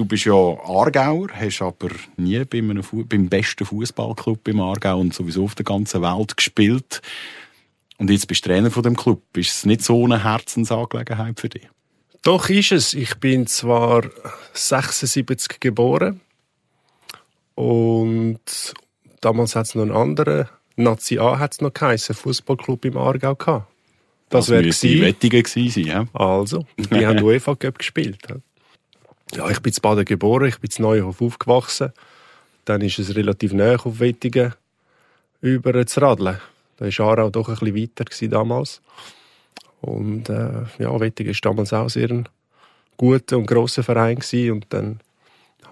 du bist ja Aargauer, hast aber nie bei einem beim besten Fußballclub im Aargau und sowieso auf der ganzen Welt gespielt. Und jetzt bist du Trainer von dem Club. Ist es nicht so eine Herzensangelegenheit für dich? Doch ist es. Ich bin zwar 76 geboren und damals hat es noch einen anderen Nazi A hat es noch geheißen, Fußballclub im Aargau gehabt. Das, das wäre die Wettige gewesen ja. Also, die haben UEFA Cup gespielt. Ja, ich bin in Baden geboren, ich bin in Neuhof aufgewachsen. Dann ist es relativ nah auf Wettigen über zu radeln. Da war Aarau doch ein bisschen weiter damals. Und äh, ja, Wettigen war damals auch sehr ein guter und grosser Verein gewesen. Und dann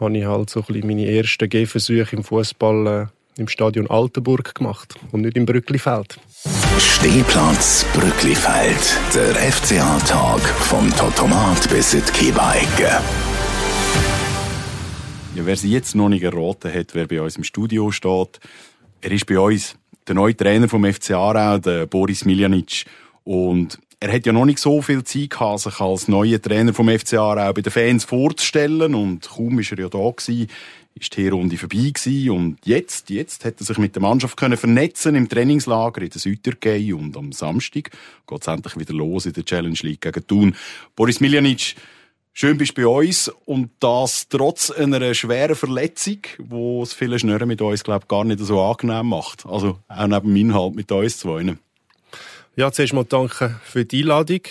habe ich halt so ein bisschen meine ersten Gehversuche im Fußball äh, im Stadion Altenburg gemacht und nicht im Brücklifeld. Stehplatz Brücklifeld, der FCA-Tag vom Totomat bis in die Kiebeicke. Ja, wer sie jetzt noch nicht erraten hat, wer bei uns im Studio steht, er ist bei uns der neue Trainer vom FC Aarau, der Boris Miljanic. Und er hat ja noch nicht so viel Zeit gehabt, sich als neuer Trainer vom FC Aarau bei den Fans vorzustellen. Und kaum ist er ja da gewesen, ist die Runde vorbei gewesen. Und jetzt, jetzt hat er sich mit der Mannschaft können vernetzen im Trainingslager in der Südergei und am Samstag geht es endlich wieder los in der Challenge League gegen Thun. Boris Miljanic, schön bist du bei uns und das trotz einer schweren Verletzung, wo es viele Schnürren mit uns, glaube gar nicht so angenehm macht. Also auch neben dem Inhalt mit uns zwei. Ja, zuerst mal danke für die Einladung.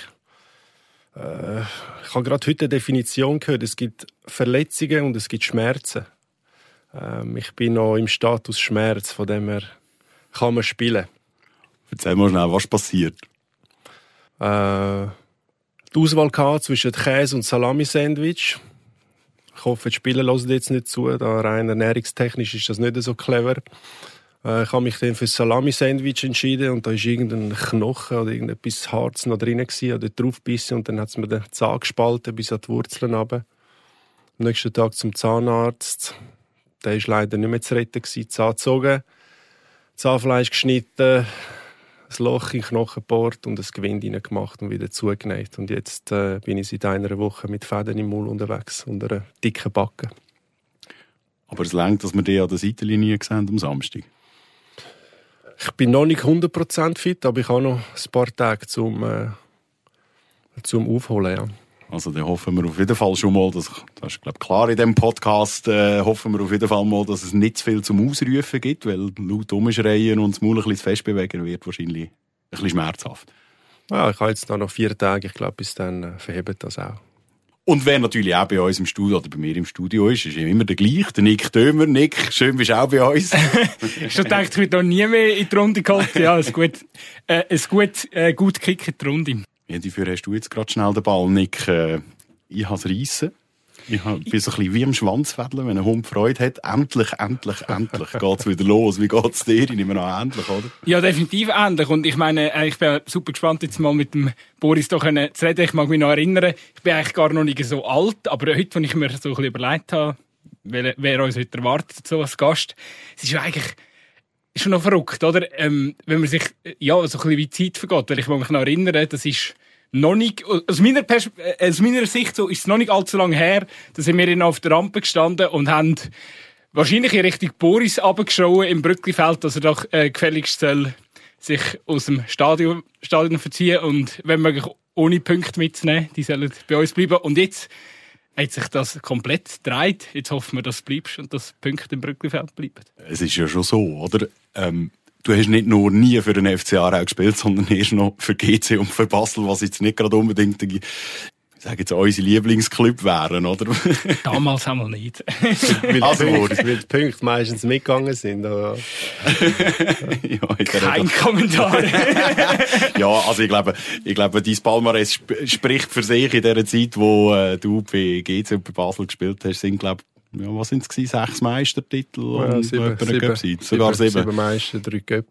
Äh, ich habe gerade heute eine Definition gehört. Es gibt Verletzungen und es gibt Schmerzen. Ähm, ich bin noch im Status Schmerz, von dem her kann man spielen. Erzähl mal schnell, was passiert? Äh, die Auswahl gehabt zwischen Käse und Salami-Sandwich. Ich hoffe, die Spieler hören jetzt nicht zu, da rein ernährungstechnisch ist das nicht so clever. Äh, ich habe mich dann für das Salami-Sandwich entschieden und da ist irgendein Knochen oder irgendetwas Harz noch drin oder draufbissen und dann hat es mir den Zahn gespalten bis an die Wurzeln runter. Am nächsten Tag zum Zahnarzt der war leider nicht mehr zu retten. Zahn gezogen, Zahnfleisch geschnitten, ein Loch in den Knochen gebohrt und ein Gewinde gemacht und wieder zugenäht. Und jetzt äh, bin ich seit einer Woche mit Fäden im Mund unterwegs und einer dicken Backe. Aber es längt, dass wir dich an der Seitenlinie sehen am Samstag. Ich bin noch nicht 100% fit, aber ich habe noch ein paar Tage zum, äh, zum Aufholen. Ja. Also dann hoffen wir auf jeden Fall schon mal, dass, das ist glaube klar in diesem Podcast, äh, hoffen wir auf jeden Fall mal, dass es nicht zu viel zum Ausrufen gibt, weil laut Umschreien und das Maul ein bisschen fest bewegen wird wahrscheinlich ein bisschen schmerzhaft. Ja, ich habe jetzt noch vier Tage, ich glaube, bis dann äh, verhebt das auch. Und wer natürlich auch bei uns im Studio oder bei mir im Studio ist, ist immer der gleiche, der Nick Dömer. Nick, schön bist du auch bei uns. ich schon gedacht, ich werde noch nie mehr in die Runde geholt. Ja, ein gut, äh, ein gut, äh, gut Kick in die Runde. Ja, dafür hast du jetzt gerade schnell den Ball, Nick. Äh, ich habe es reissen. Ich bin so ein bisschen wie am Schwanzfädeln, wenn ein Hund Freude hat. Endlich, endlich, endlich geht es wieder los. Wie geht es dir? Ich nehme an, endlich, oder? Ja, definitiv endlich. Und ich meine, äh, ich bin super gespannt, jetzt mal mit dem Boris doch zu reden. Ich mag mich noch erinnern, ich bin eigentlich gar noch nicht so alt, aber heute, wenn ich mir so ein bisschen überlegt habe, wer, wer uns heute erwartet, so als Gast, es ist ja eigentlich ist schon noch verrückt, oder? Ähm, wenn man sich, ja, so ein bisschen wie Zeit vergeht, weil ich mich noch erinnere, das ist noch nicht, aus meiner, Pers äh, aus meiner Sicht so ist es noch nicht allzu lange her, da sind wir auf der Rampe gestanden und haben wahrscheinlich in Richtung Boris abgeschrien im Brücklifeld, dass er doch äh, gefälligst soll sich aus dem Stadion, Stadion verziehen und wenn möglich ohne Punkte mitzunehmen, die sollen bei uns bleiben. Und jetzt hat sich das komplett gedreht. Jetzt hoffen wir, dass du bleibst und dass Punkte im Brücklifeld bleiben. Es ist ja schon so, oder? Ähm, du hast nicht nur nie für den FC Aarau gespielt, sondern erst noch für GC und für Basel, was jetzt nicht gerade unbedingt ich sage jetzt, unsere Lieblingsclub wären, oder? Damals haben wir nicht. weil, also, Punkte, weil die Punkte meistens mitgegangen sind. Oder? ja, Kein Kommentar. ja, also ich glaube, ich glaube, dein Palmares spricht für sich in der Zeit, wo äh, du bei GC und bei Basel gespielt hast, sind, glaube ja, was sind es Sechs Meistertitel ja, und sieben, sieben, sieben, Sogar sieben. Sieben Meister, drei Cup.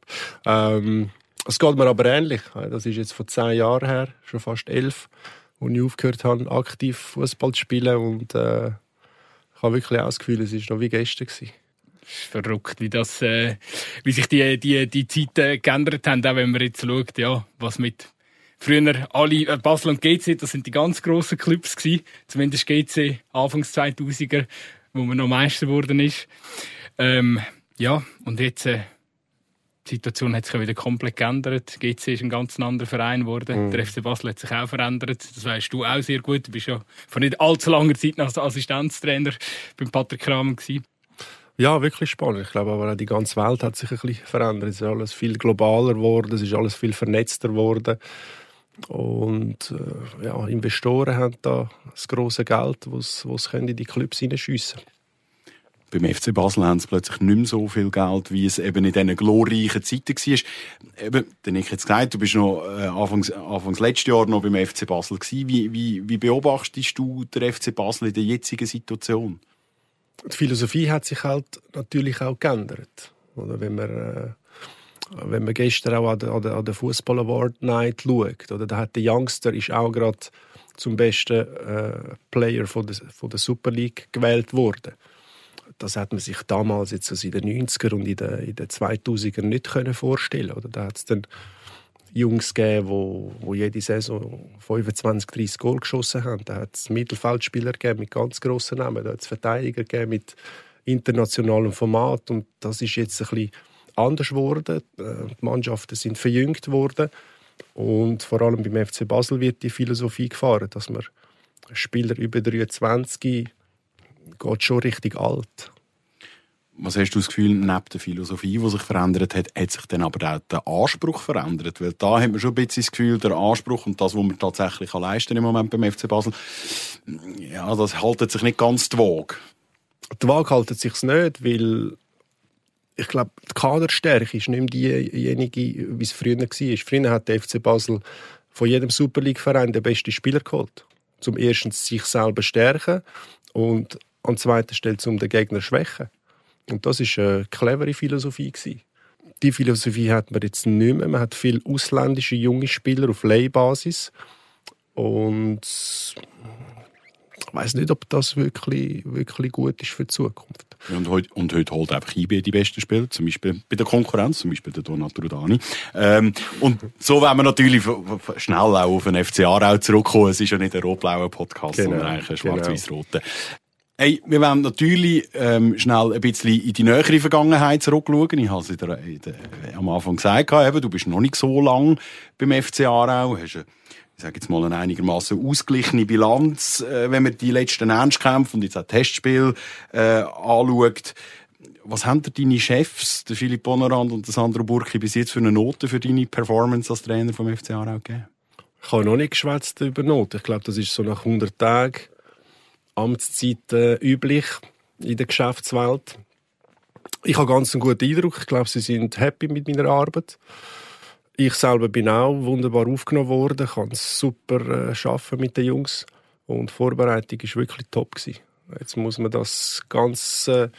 Ähm, es geht mir aber ähnlich. Das ist jetzt vor zehn Jahren her, schon fast elf, als ich aufgehört habe, aktiv Fußball zu spielen. Und äh, ich habe wirklich auch das Gefühl, es war noch wie gestern. Gewesen. Verrückt, wie, das, äh, wie sich die, die, die Zeiten geändert haben, auch wenn man jetzt schaut, ja, was mit früher alle, äh, Basel und GC, das sind die ganz grossen Clubs gewesen. Zumindest GC Anfangs 2000er, wo man noch Meister geworden ist. Ähm, ja, und jetzt, äh, die Situation hat sich ja wieder komplett geändert. GC ist ein ganz anderer Verein geworden. Mhm. Der FC Basel hat sich auch verändert. Das weißt du auch sehr gut. Du bist ja vor nicht allzu langer Zeit als Assistenztrainer beim Patrick Kramer gewesen. Ja, wirklich spannend. Ich glaube aber auch die ganze Welt hat sich ein bisschen verändert. Es ist alles viel globaler geworden, es ist alles viel vernetzter geworden. Und äh, ja, Investoren haben da das große Geld, was sie in die Clubs hineinschiessen beim FC Basel haben sie plötzlich nicht mehr so viel Geld, wie es eben in diesen glorreichen Zeiten war. Eben, den ich jetzt gesagt, du bist noch äh, Anfangs, Anfangs letztes Jahr noch beim FC Basel gewesen. Wie, wie, wie beobachtest du den FC Basel in der jetzigen Situation? Die Philosophie hat sich halt natürlich auch geändert. Oder wenn man, äh, wenn man gestern auch an der, an der, Fußball Award Night schaut, oder da hat der Youngster ist auch gerade zum besten äh, Player von der, von der Super League gewählt worden das hat man sich damals jetzt also in den 90er und in den, in den 2000er nicht können vorstellen oder da hat es dann Jungs gegeben, wo, wo jede Saison 25, 30 Goal geschossen haben. Da hat es Mittelfeldspieler gegeben mit ganz grossen Namen. Da hat es Verteidiger gegeben mit internationalem Format. Und das ist jetzt ein bisschen anders geworden. Äh, die Mannschaften sind verjüngt worden. Und vor allem beim FC Basel wird die Philosophie gefahren, dass man Spieler über 23 geht schon richtig alt. Was hast du das Gefühl, neben der Philosophie, die sich verändert hat, hat sich dann aber auch der Anspruch verändert? Weil da hat man schon ein bisschen das Gefühl, der Anspruch und das, was man tatsächlich leisten im Moment beim FC Basel, ja, das haltet sich nicht ganz die Waage. Die Waage haltet sich nicht, weil ich glaube, die Kaderstärke ist nicht mehr diejenige, wie es früher war. Früher hat der FC Basel von jedem Super League-Verein den besten Spieler geholt. Zum ersten sich selber stärken und an zweiter Stelle um den Gegner schwächen. Und das ist eine clevere Philosophie gewesen. Die Philosophie hat man jetzt nicht mehr. Man hat viele ausländische junge Spieler auf Leihbasis und weiß nicht, ob das wirklich, wirklich gut ist für die Zukunft. Ja, und, heute, und heute holt einfach IB die besten Spieler, zum Beispiel bei der Konkurrenz, zum Beispiel der Donato Rudani. Ähm, und so werden wir natürlich schnell auch auf den FC Aarau zurückkommen. Es ist ja nicht ein rot-blauer Podcast, genau, sondern eigentlich ein genau. schwarz-weiß-roter. Hey, wir wollen natürlich ähm, schnell ein bisschen in die nähere Vergangenheit zurückschauen. Ich habe es der, der, am Anfang gesagt, eben, du bist noch nicht so lang beim FC Aarau, hast eine, ich sage jetzt mal eine einigermaßen ausgeglichene Bilanz, äh, wenn man die letzten Ernstkämpfe und jetzt auch Testspiel äh, anschaut. Was haben deine Chefs, der Philipp Bonerand und der Sandro Burki, bis jetzt für eine Note für deine Performance als Trainer vom FC Aarau gegeben? Ich habe noch nicht geschwätzt über Noten. Ich glaube, das ist so nach 100 Tagen Amtszeit äh, üblich in der Geschäftswelt. Ich habe ganz einen guten Eindruck. Ich glaube, sie sind happy mit meiner Arbeit. Ich selber bin auch wunderbar aufgenommen worden. Kann super äh, arbeiten mit den Jungs und die Vorbereitung war wirklich top gewesen. Jetzt muss man das ganze,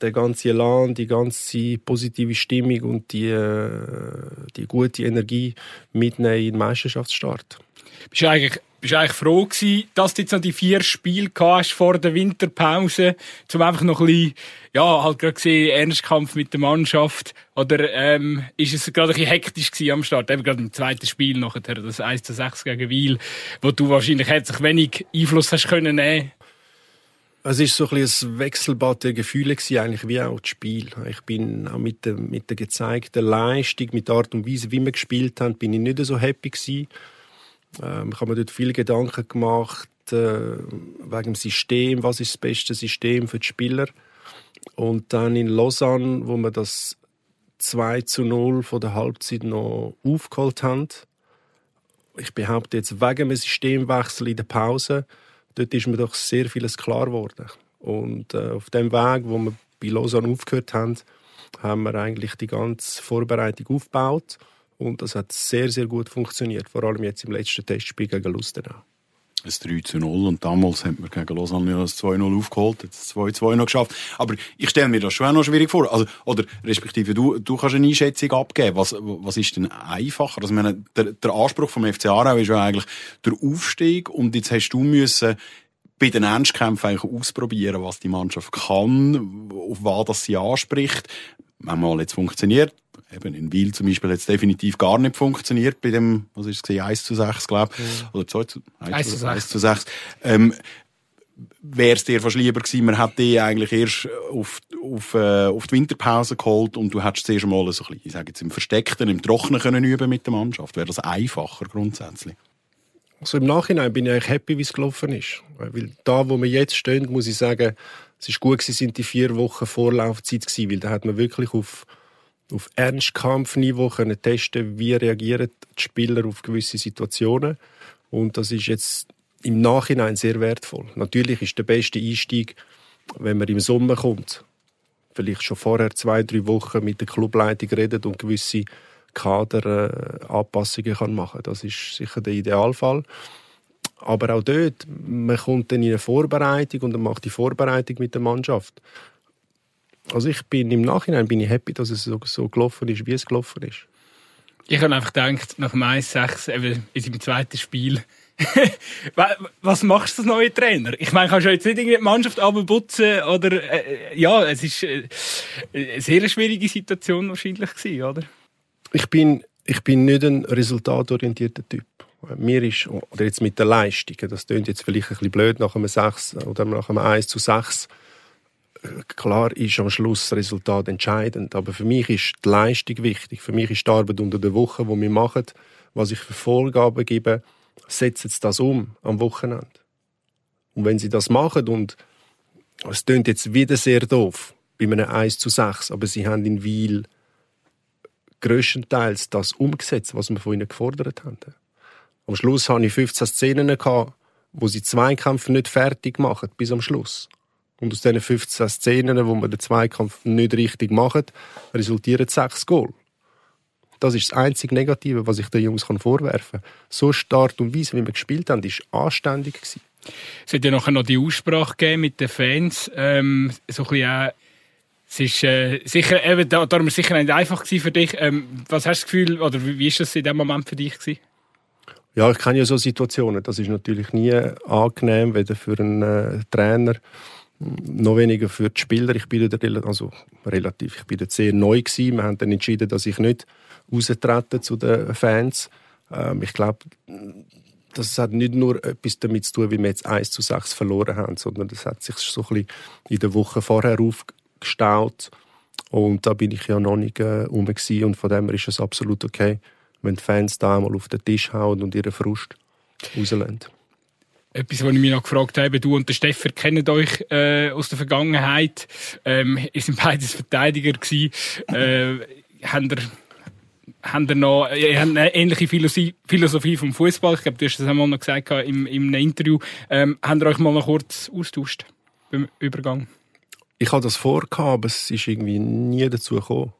der ganze Elan, die ganze positive Stimmung und die, äh, die gute Energie mitnehmen in den Meisterschaftsstart. Bist du eigentlich bist du eigentlich froh gewesen, dass du jetzt noch die vier Spiele hast vor der Winterpause, um einfach noch ein bisschen, ja, halt gerade gesehen, Ernstkampf mit der Mannschaft, oder, ähm, ist es gerade ein bisschen hektisch gewesen am Start, eben gerade im zweiten Spiel nachher, das 1 zu 6 gegen Wiel, wo du wahrscheinlich herzlich wenig Einfluss hast können nehmen. Es ist so ein, bisschen ein Wechselbad der Gefühle gewesen, eigentlich wie auch das Spiel. Ich bin auch mit der, mit der gezeigten Leistung, mit der Art und Weise, wie wir gespielt haben, bin ich nicht so happy gewesen. Ähm, ich habe mir dort viele Gedanken gemacht äh, wegen dem System, was ist das beste System für die Spieler. Und dann in Lausanne, wo wir das 2 zu 0 von der Halbzeit noch aufgeholt haben. Ich behaupte jetzt wegen dem Systemwechsel in der Pause, dort ist mir doch sehr vieles klar geworden. Und äh, auf dem Weg, wo wir bei Lausanne aufgehört haben, haben wir eigentlich die ganze Vorbereitung aufgebaut. Und das hat sehr, sehr gut funktioniert. Vor allem jetzt im letzten Testspiel gegen Lustenau. Ein 3 zu 0 und damals hat man gegen Lausanne ja das 2-0 aufgeholt, jetzt 2-2 noch geschafft. Aber ich stelle mir das schon auch noch schwierig vor. Also, oder respektive du, du kannst eine Einschätzung abgeben. Was, was ist denn einfacher? Also, meine, der, der Anspruch vom FC Aarau ist ja eigentlich der Aufstieg und jetzt hast du müssen bei den Ernstkämpfen eigentlich ausprobieren, was die Mannschaft kann, auf was sie anspricht. Manchmal jetzt funktioniert, eben in Wiel zum Beispiel hat es definitiv gar nicht funktioniert bei dem, was ist es, 1 zu 6, glaube ich, mhm. oder 2 zu, 1, 1 zu 6. 1 zu 6. Ähm, wäre es dir fast lieber gewesen, man hätte dich eigentlich erst auf, auf, äh, auf die Winterpause geholt und du hättest zuerst mal so ein bisschen, ich sage jetzt im Versteckten, im Trockenen können üben mit der Mannschaft. Wäre das einfacher grundsätzlich? Also im Nachhinein bin ich eigentlich happy, wie es gelaufen ist. Weil da, wo wir jetzt stehen, muss ich sagen, es ist gut gewesen, sind die vier Wochen Vorlaufzeit gewesen, weil da hat man wirklich auf, auf Ernstkampfniveau können testen, wie reagieren die Spieler auf gewisse Situationen. Und das ist jetzt im Nachhinein sehr wertvoll. Natürlich ist der beste Einstieg, wenn man im Sommer kommt. Vielleicht schon vorher zwei, drei Wochen mit der Clubleitung redet und gewisse Kaderanpassungen kann machen. Das ist sicher der Idealfall. Aber auch dort, man kommt dann in eine Vorbereitung und dann macht die Vorbereitung mit der Mannschaft. Also ich bin im Nachhinein bin ich happy, dass es so, so gelaufen ist, wie es gelaufen ist. Ich habe einfach gedacht, nach dem 1-6, eben in seinem zweiten Spiel, was machst du als neuer Trainer? Ich meine, kannst du jetzt nicht irgendwie die Mannschaft abputzen oder, äh, ja, es ist äh, eine sehr schwierige Situation wahrscheinlich gewesen, oder? Ich bin, ich bin nicht ein resultatorientierter Typ. Mir ist, oder jetzt mit der Leistung, das klingt jetzt vielleicht ein bisschen blöd nach einem 6 oder nach einem 1 zu 6, klar ist am Schluss das Resultat entscheidend, aber für mich ist die Leistung wichtig. Für mich ist die Arbeit unter der Woche, die wir machen, was ich für Vorgaben gebe, setzen sie das um am Wochenende. Und wenn sie das machen und es klingt jetzt wieder sehr doof, bei einem 1 zu 6, aber sie haben in Wiel größtenteils das umgesetzt, was wir von ihnen gefordert haben. Am Schluss hatte ich 15 Szenen, wo sie Zweikämpfe nicht fertig machen, bis am Schluss. Und aus diesen 15 Szenen, wo wir den Zweikampf nicht richtig machen, resultieren sechs Goal. Das ist das einzige Negative, was ich den Jungs vorwerfen kann. So Start und Weise, wie wir gespielt haben, war anständig. Gewesen. Es hat ja nachher noch die Aussprache gegeben mit den Fans. Ähm, so ein bisschen, äh, es ist äh, sicher, eben, darum sicher nicht einfach für dich. Ähm, was hast du das Gefühl, oder wie war das in dem Moment für dich gewesen? Ja, ich kenne ja so Situationen. Das ist natürlich nie angenehm, weder für einen äh, Trainer noch weniger für die Spieler. Ich bin dort, also relativ, ich bin dort sehr neu gewesen. Wir haben dann entschieden, dass ich nicht raustrete zu den Fans. Ähm, ich glaube, das hat nicht nur etwas damit zu tun, wie wir jetzt 1 zu 6 verloren haben, sondern das hat sich so ein in der Woche vorher aufgestaut. Und da bin ich ja noch nicht äh, rum und von dem her ist es absolut okay, wenn die Fans da mal auf den Tisch hauen und ihre Frust rauslassen. Etwas, was ich mich noch gefragt habe, du und der Steffer kennen euch äh, aus der Vergangenheit. Ähm, ihr seid beides Verteidiger. Äh, habt ihr, habt ihr noch ihr habt eine ähnliche Philosophie, vom Fußball? Ich glaube, du hast das einmal noch gesagt im, im Interview. Ähm, habt ihr euch mal noch kurz austauscht beim Übergang? Ich hatte das vor, aber es ist irgendwie nie dazu gekommen.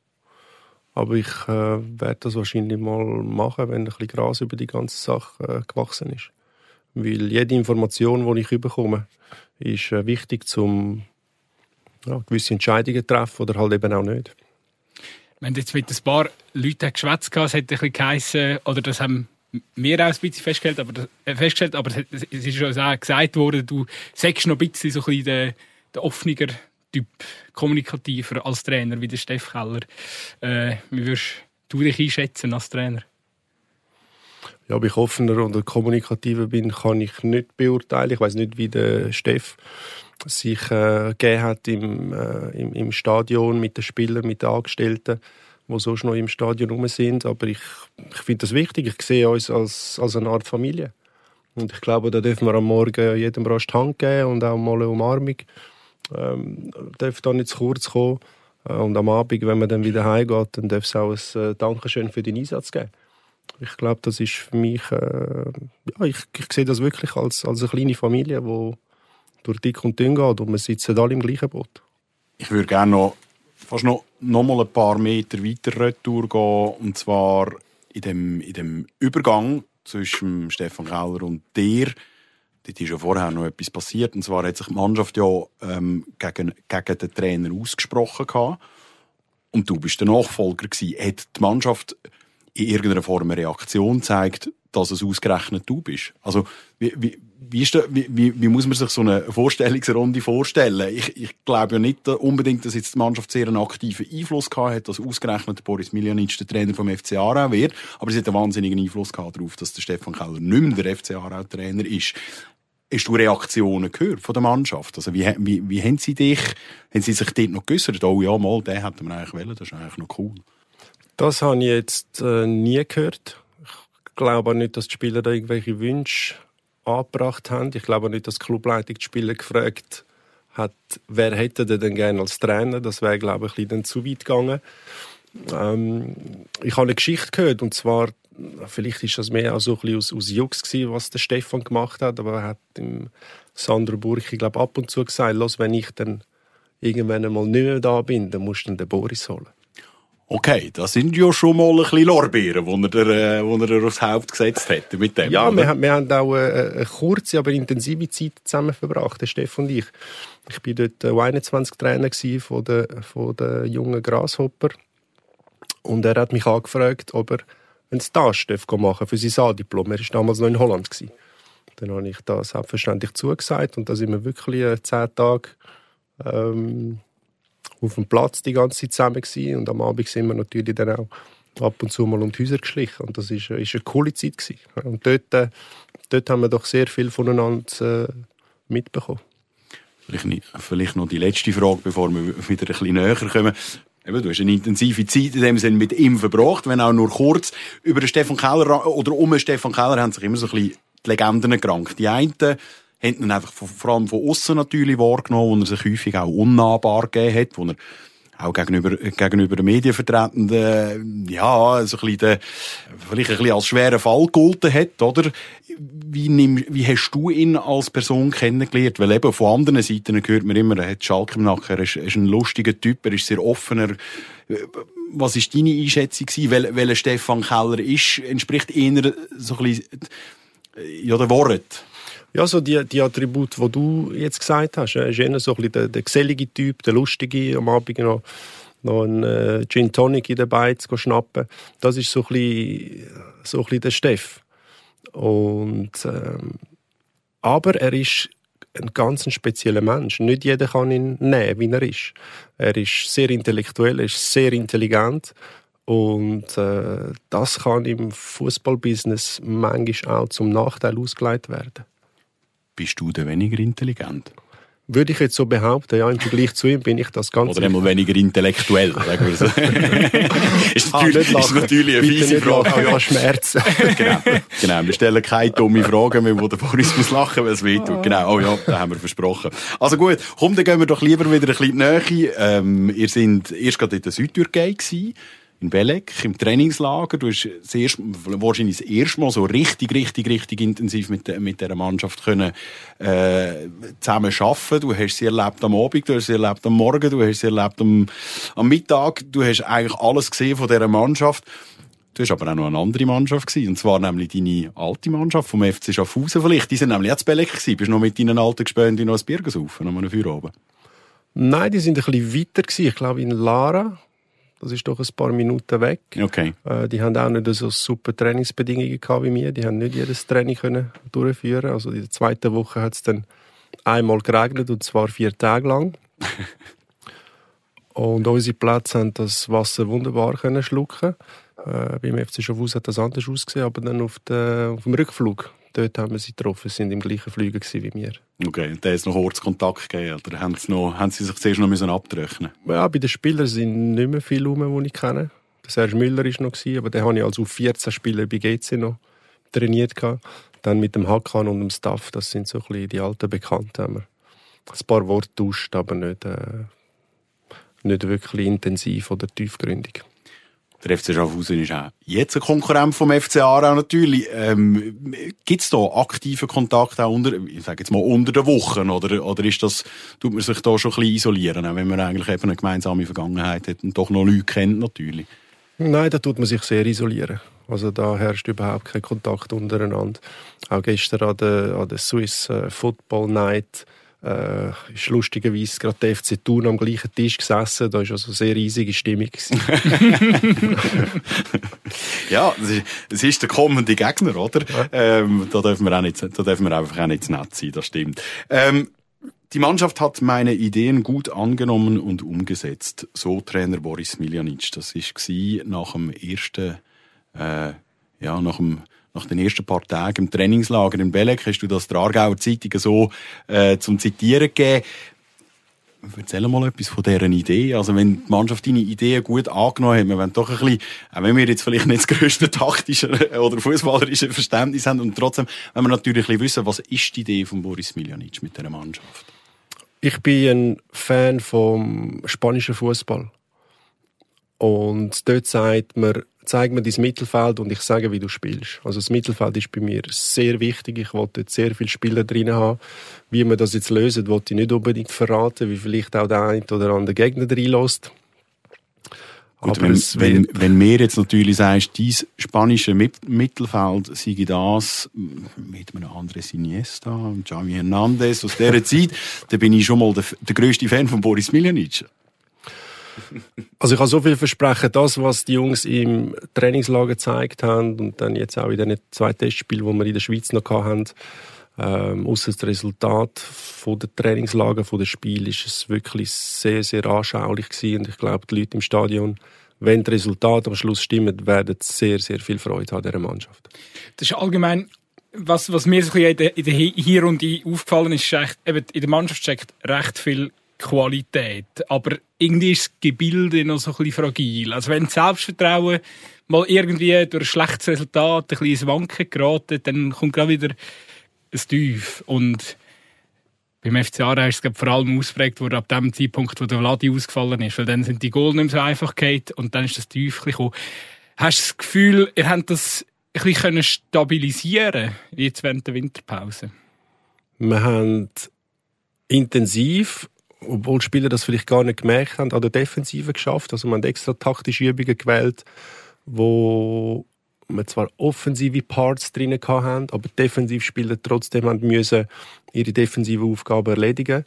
Aber ich äh, werde das wahrscheinlich mal machen, wenn ein bisschen Gras über die ganze Sache äh, gewachsen ist. Weil jede Information, die ich bekomme, ist äh, wichtig, um ja, gewisse Entscheidungen zu treffen oder halt eben auch nicht. Wenn du jetzt mit ein paar Leuten geschwätzt es hätte ein bisschen geheißen, oder das haben wir auch ein bisschen festgestellt, aber, äh, festgestellt, aber es ist schon auch gesagt worden, du sagst noch ein bisschen so ein bisschen der offener Typ, kommunikativer als Trainer wie der Steff Keller. Äh, wie würdest du dich einschätzen als Trainer? Ja, ob ich offener oder kommunikativer bin, kann ich nicht beurteilen. Ich weiß nicht, wie der Steff sich äh, hat im, äh, im, im, Stadion mit den Spielern, mit den Angestellten, die sonst noch im Stadion rum sind. Aber ich, ich finde das wichtig. Ich sehe uns als, als eine Art Familie. Und ich glaube, da dürfen wir am Morgen jedem Rast Hand geben und auch mal eine Umarmung. Ähm, darf da nicht zu kurz kommen. Äh, und am Abend, wenn man dann wieder heimgeht, dann darf es auch ein äh, Dankeschön für den Einsatz geben. Ich glaube, das ist für mich, äh, ja, ich, ich sehe das wirklich als, als eine kleine Familie, die durch dick und dünn geht und wir sitzen alle im gleichen Boot. Ich würde gerne noch fast noch, noch mal ein paar Meter weiter retour gehen und zwar in dem, in dem Übergang zwischen Stefan Keller und dir. Dort ist ja vorher noch etwas passiert. Und zwar hat sich die Mannschaft ja ähm, gegen, gegen den Trainer ausgesprochen. Gehabt. Und du bist der Nachfolger gewesen. Hat die Mannschaft in irgendeiner Form eine Reaktion zeigt, dass es ausgerechnet du bist. Also, wie, wie, wie, da, wie, wie, muss man sich so eine Vorstellungsrunde vorstellen? Ich, ich glaube ja nicht unbedingt, dass jetzt die Mannschaft sehr einen aktiven Einfluss gehabt hat, dass ausgerechnet Boris Miljanic der Trainer vom FC Aarau wird. Aber sie hat einen wahnsinnigen Einfluss gehabt darauf, dass der Stefan Keller nicht mehr der FC Aarau Trainer ist. Hast du Reaktionen gehört von der Mannschaft? Also wie, wie, wie haben sie dich, haben sie sich dort noch geäussert? Oh ja, mal, den hätten wir eigentlich wollen, das ist eigentlich noch cool. Das habe ich jetzt äh, nie gehört. Ich glaube auch nicht, dass die Spieler da irgendwelche Wünsche angebracht haben. Ich glaube auch nicht, dass die Clubleitung die Spieler gefragt hat, wer hätte denn gerne als Trainer. Das wäre, glaube ich, ein bisschen zu weit gegangen. Ähm, ich habe eine Geschichte gehört, und zwar, vielleicht ist das mehr so ein aus, aus Jux gewesen, was der Stefan gemacht hat, aber er hat dem Sandro Burg, ich glaube, ab und zu gesagt, los, wenn ich dann irgendwann einmal nicht mehr da bin, dann musst du den Boris holen. Okay, das sind ja schon mal ein bisschen Lorbeeren, die er, äh, wo er aufs Haupt gesetzt hätte mit dem. Ja, wir, wir, haben auch eine, eine, kurze, aber intensive Zeit zusammen verbracht, der Stefan und ich. Ich war dort 21 Trainer von der, von der jungen Grasshopper. Und er hat mich angefragt, ob er einen Stage machen für sein A-Diplom. Er war damals noch in Holland. Gewesen. Dann habe ich das selbstverständlich zugesagt und da sind wir wirklich äh, zehn Tage ähm, auf dem Platz die ganze Zeit zusammen gewesen. und am Abend sind wir natürlich dann auch ab und zu mal um die Häuser geschlichen und das ist, ist eine coole Zeit gewesen. und dort, äh, dort haben wir doch sehr viel voneinander äh, mitbekommen. Vielleicht, vielleicht noch die letzte Frage, bevor wir wieder ein bisschen näher kommen. Eben, du hast eine intensive Zeit in dem Sinne mit ihm verbracht, wenn auch nur kurz. Über Stefan Keller oder um den Stefan Keller haben sich immer so ein bisschen die Legenden gerankt. Die einen haben ihn einfach vor allem von außen natürlich wahrgenommen, wo er sich häufig auch unnahbar gegeben hat, wo er auch gegenüber, gegenüber den Medienvertretenden, ja, so ein bisschen, den, vielleicht ein bisschen als schwerer Fall gegolten hat, oder? Wie, nimm, wie hast du ihn als Person kennengelernt? Weil eben von anderen Seiten hört man immer, er hat Schalke Nacken, er ist, ist ein lustiger Typ, er ist sehr offener. Was ist deine Einschätzung gewesen? Wel, welcher Stefan Keller ist, entspricht eher so ein bisschen, ja, der Wort? Ja, so die, die Attribute, die du jetzt gesagt hast. Ist eher so ein der, der gesellige Typ, der lustige, am Abend noch, noch einen äh, Gin Tonic in den Beinen zu schnappen. Das ist so ein bisschen, so ein bisschen der Steff. Und, ähm, aber er ist ein ganz spezieller Mensch. Nicht jeder kann ihn nehmen, wie er ist. Er ist sehr intellektuell, er ist sehr intelligent und äh, das kann im Fußballbusiness manchmal auch zum Nachteil ausgelegt werden. Bist du denn weniger intelligent? Würde ich jetzt so behaupten, ja, im Vergleich zu ihm bin ich das Ganze. Oder einmal weniger intellektuell, sagen wir so. ist, ah, natürlich, ah, ist natürlich eine fiese Frage. Ja, Schmerzen. genau, genau. Wir stellen keine dumme Fragen mehr, wo der Boris muss lachen, weil es weh tut. Genau, oh ja, das haben wir versprochen. Also gut, komm, dann gehen wir doch lieber wieder ein bisschen näher. Ähm, ihr seid erst gerade in der Südtürkei gewesen in Belek im Trainingslager. Du hast erste, wahrscheinlich das erste Mal so richtig, richtig, richtig intensiv mit, mit dieser Mannschaft können, äh, zusammen arbeiten. Du hast sie erlebt am Abend, du hast sie erlebt am Morgen, du hast sie erlebt am, am Mittag. Du hast eigentlich alles gesehen von dieser Mannschaft. Du hast aber auch noch eine andere Mannschaft gewesen, und zwar nämlich deine alte Mannschaft vom FC Schaffhausen vielleicht. Die sind nämlich zu Belek gewesen. Bist du noch mit deinen alten Gespönen noch ein Bier gesaufen, an einem Feuerabend? Nein, die sind ein bisschen weiter gewesen. Ich glaube in Lara das ist doch ein paar Minuten weg. Okay. Äh, die haben auch nicht so super Trainingsbedingungen gehabt wie mir. Die haben nicht jedes Training können durchführen. Also in der zweiten Woche hat es dann einmal geregnet und zwar vier Tage lang. und unsere Plätze haben das Wasser wunderbar können schlucken. Äh, beim FC Schaffhausen hat das anders ausgesehen, aber dann auf, der, auf dem Rückflug dort haben wir sie getroffen, sind im gleichen Flüger wie wir. Okay, und da hat es noch Ortskontakt gegeben, oder haben sie, noch, haben sie sich zuerst noch müssen abtrechnen Ja, bei den Spielern sind nicht mehr viele rum, die ich kenne. Der Serge Müller war noch, aber den habe ich als auf 14 Spieler bei GC noch trainiert. Dann mit dem Hakan und dem Staff, das sind so ein bisschen die alten Bekannten. Ein paar Worte tauscht, aber nicht, äh, nicht wirklich intensiv oder tiefgründig. Der FC Schaffhausen ist auch jetzt ein Konkurrent vom FC Aarau natürlich. Ähm, Gibt es da aktiven Kontakt auch unter, ich sage jetzt mal unter den Wochen oder, oder ist das, tut man sich da schon ein bisschen isolieren, auch wenn man eigentlich eben eine gemeinsame Vergangenheit hat und doch noch Leute kennt natürlich? Nein, da tut man sich sehr isolieren. Also da herrscht überhaupt kein Kontakt untereinander. Auch gestern an der, an der Swiss äh, Football Night äh, ist lustigerweise gerade der FC Thun am gleichen Tisch gesessen. Da war also eine sehr riesige Stimmung. ja, es ist der kommende Gegner, oder? Ja. Ähm, da, dürfen wir auch nicht, da dürfen wir einfach auch nicht nett sein, das stimmt. Ähm, die Mannschaft hat meine Ideen gut angenommen und umgesetzt. So Trainer Boris Miljanic. Das war nach dem ersten, äh, ja, nach dem nach den ersten paar Tagen im Trainingslager in Belek hast du das der Aargauer Zeitung so äh, zum Zitieren gegeben. Erzähl mal etwas von dieser Idee. Also, wenn die Mannschaft deine Ideen gut angenommen hat, wir wollen doch ein bisschen, auch wenn wir jetzt vielleicht nicht das grösste taktische oder fußballerische Verständnis haben, und trotzdem, wenn wir natürlich ein bisschen wissen, was ist die Idee von Boris Miljanic mit dieser Mannschaft? Ich bin ein Fan vom spanischen Fußball. Und dort sagt man, zeig mir dein Mittelfeld und ich sage, wie du spielst. Also das Mittelfeld ist bei mir sehr wichtig. Ich wollte dort sehr viele Spieler drin haben. Wie wir das jetzt lösen, wollte ich nicht unbedingt verraten, wie vielleicht auch der eine oder andere Gegner reinlässt. Gut, wenn, wenn, wenn mir jetzt natürlich sagst, dein spanische Mittelfeld sei das mit einem Andres Iniesta, Javi Hernandez aus dieser Zeit, dann bin ich schon mal der, der grösste Fan von Boris Miljanic. Also ich kann so viel versprechen, das, was die Jungs im Trainingslager gezeigt haben und dann jetzt auch in den zwei Testspielen, die wir in der Schweiz noch hatten, ähm, außer das Resultat von der Trainingslager, von der Spiel, ist es wirklich sehr, sehr anschaulich gewesen. Und ich glaube, die Leute im Stadion, wenn das Resultat am Schluss stimmt, werden sehr, sehr viel Freude haben an dieser Mannschaft. Das ist allgemein was, was mir so in der, in der Hinrunde aufgefallen ist, ist echt, eben in der Mannschaft steckt recht viel Qualität. Aber irgendwie ist das Gebilde noch so ein bisschen fragil. Also wenn das Selbstvertrauen mal irgendwie durch ein schlechtes Resultat ein bisschen ins Wanken geraten, dann kommt gerade wieder ein Tief. Und beim FC Aarau ist es vor allem ausprägt worden ab dem Zeitpunkt, wo der Vladi ausgefallen ist. Weil dann sind die Goal nicht mehr so einfach gegangen und dann ist das Tief gekommen. Hast du das Gefühl, ihr habt das ein bisschen stabilisieren jetzt während der Winterpause? Wir haben intensiv obwohl Spieler das vielleicht gar nicht gemerkt haben, an der Defensive geschafft. Also man hat extra taktische Übungen gewählt, wo man zwar offensive Parts drin hatten, aber Defensivspieler trotzdem haben müssen ihre defensive Aufgaben erledigen.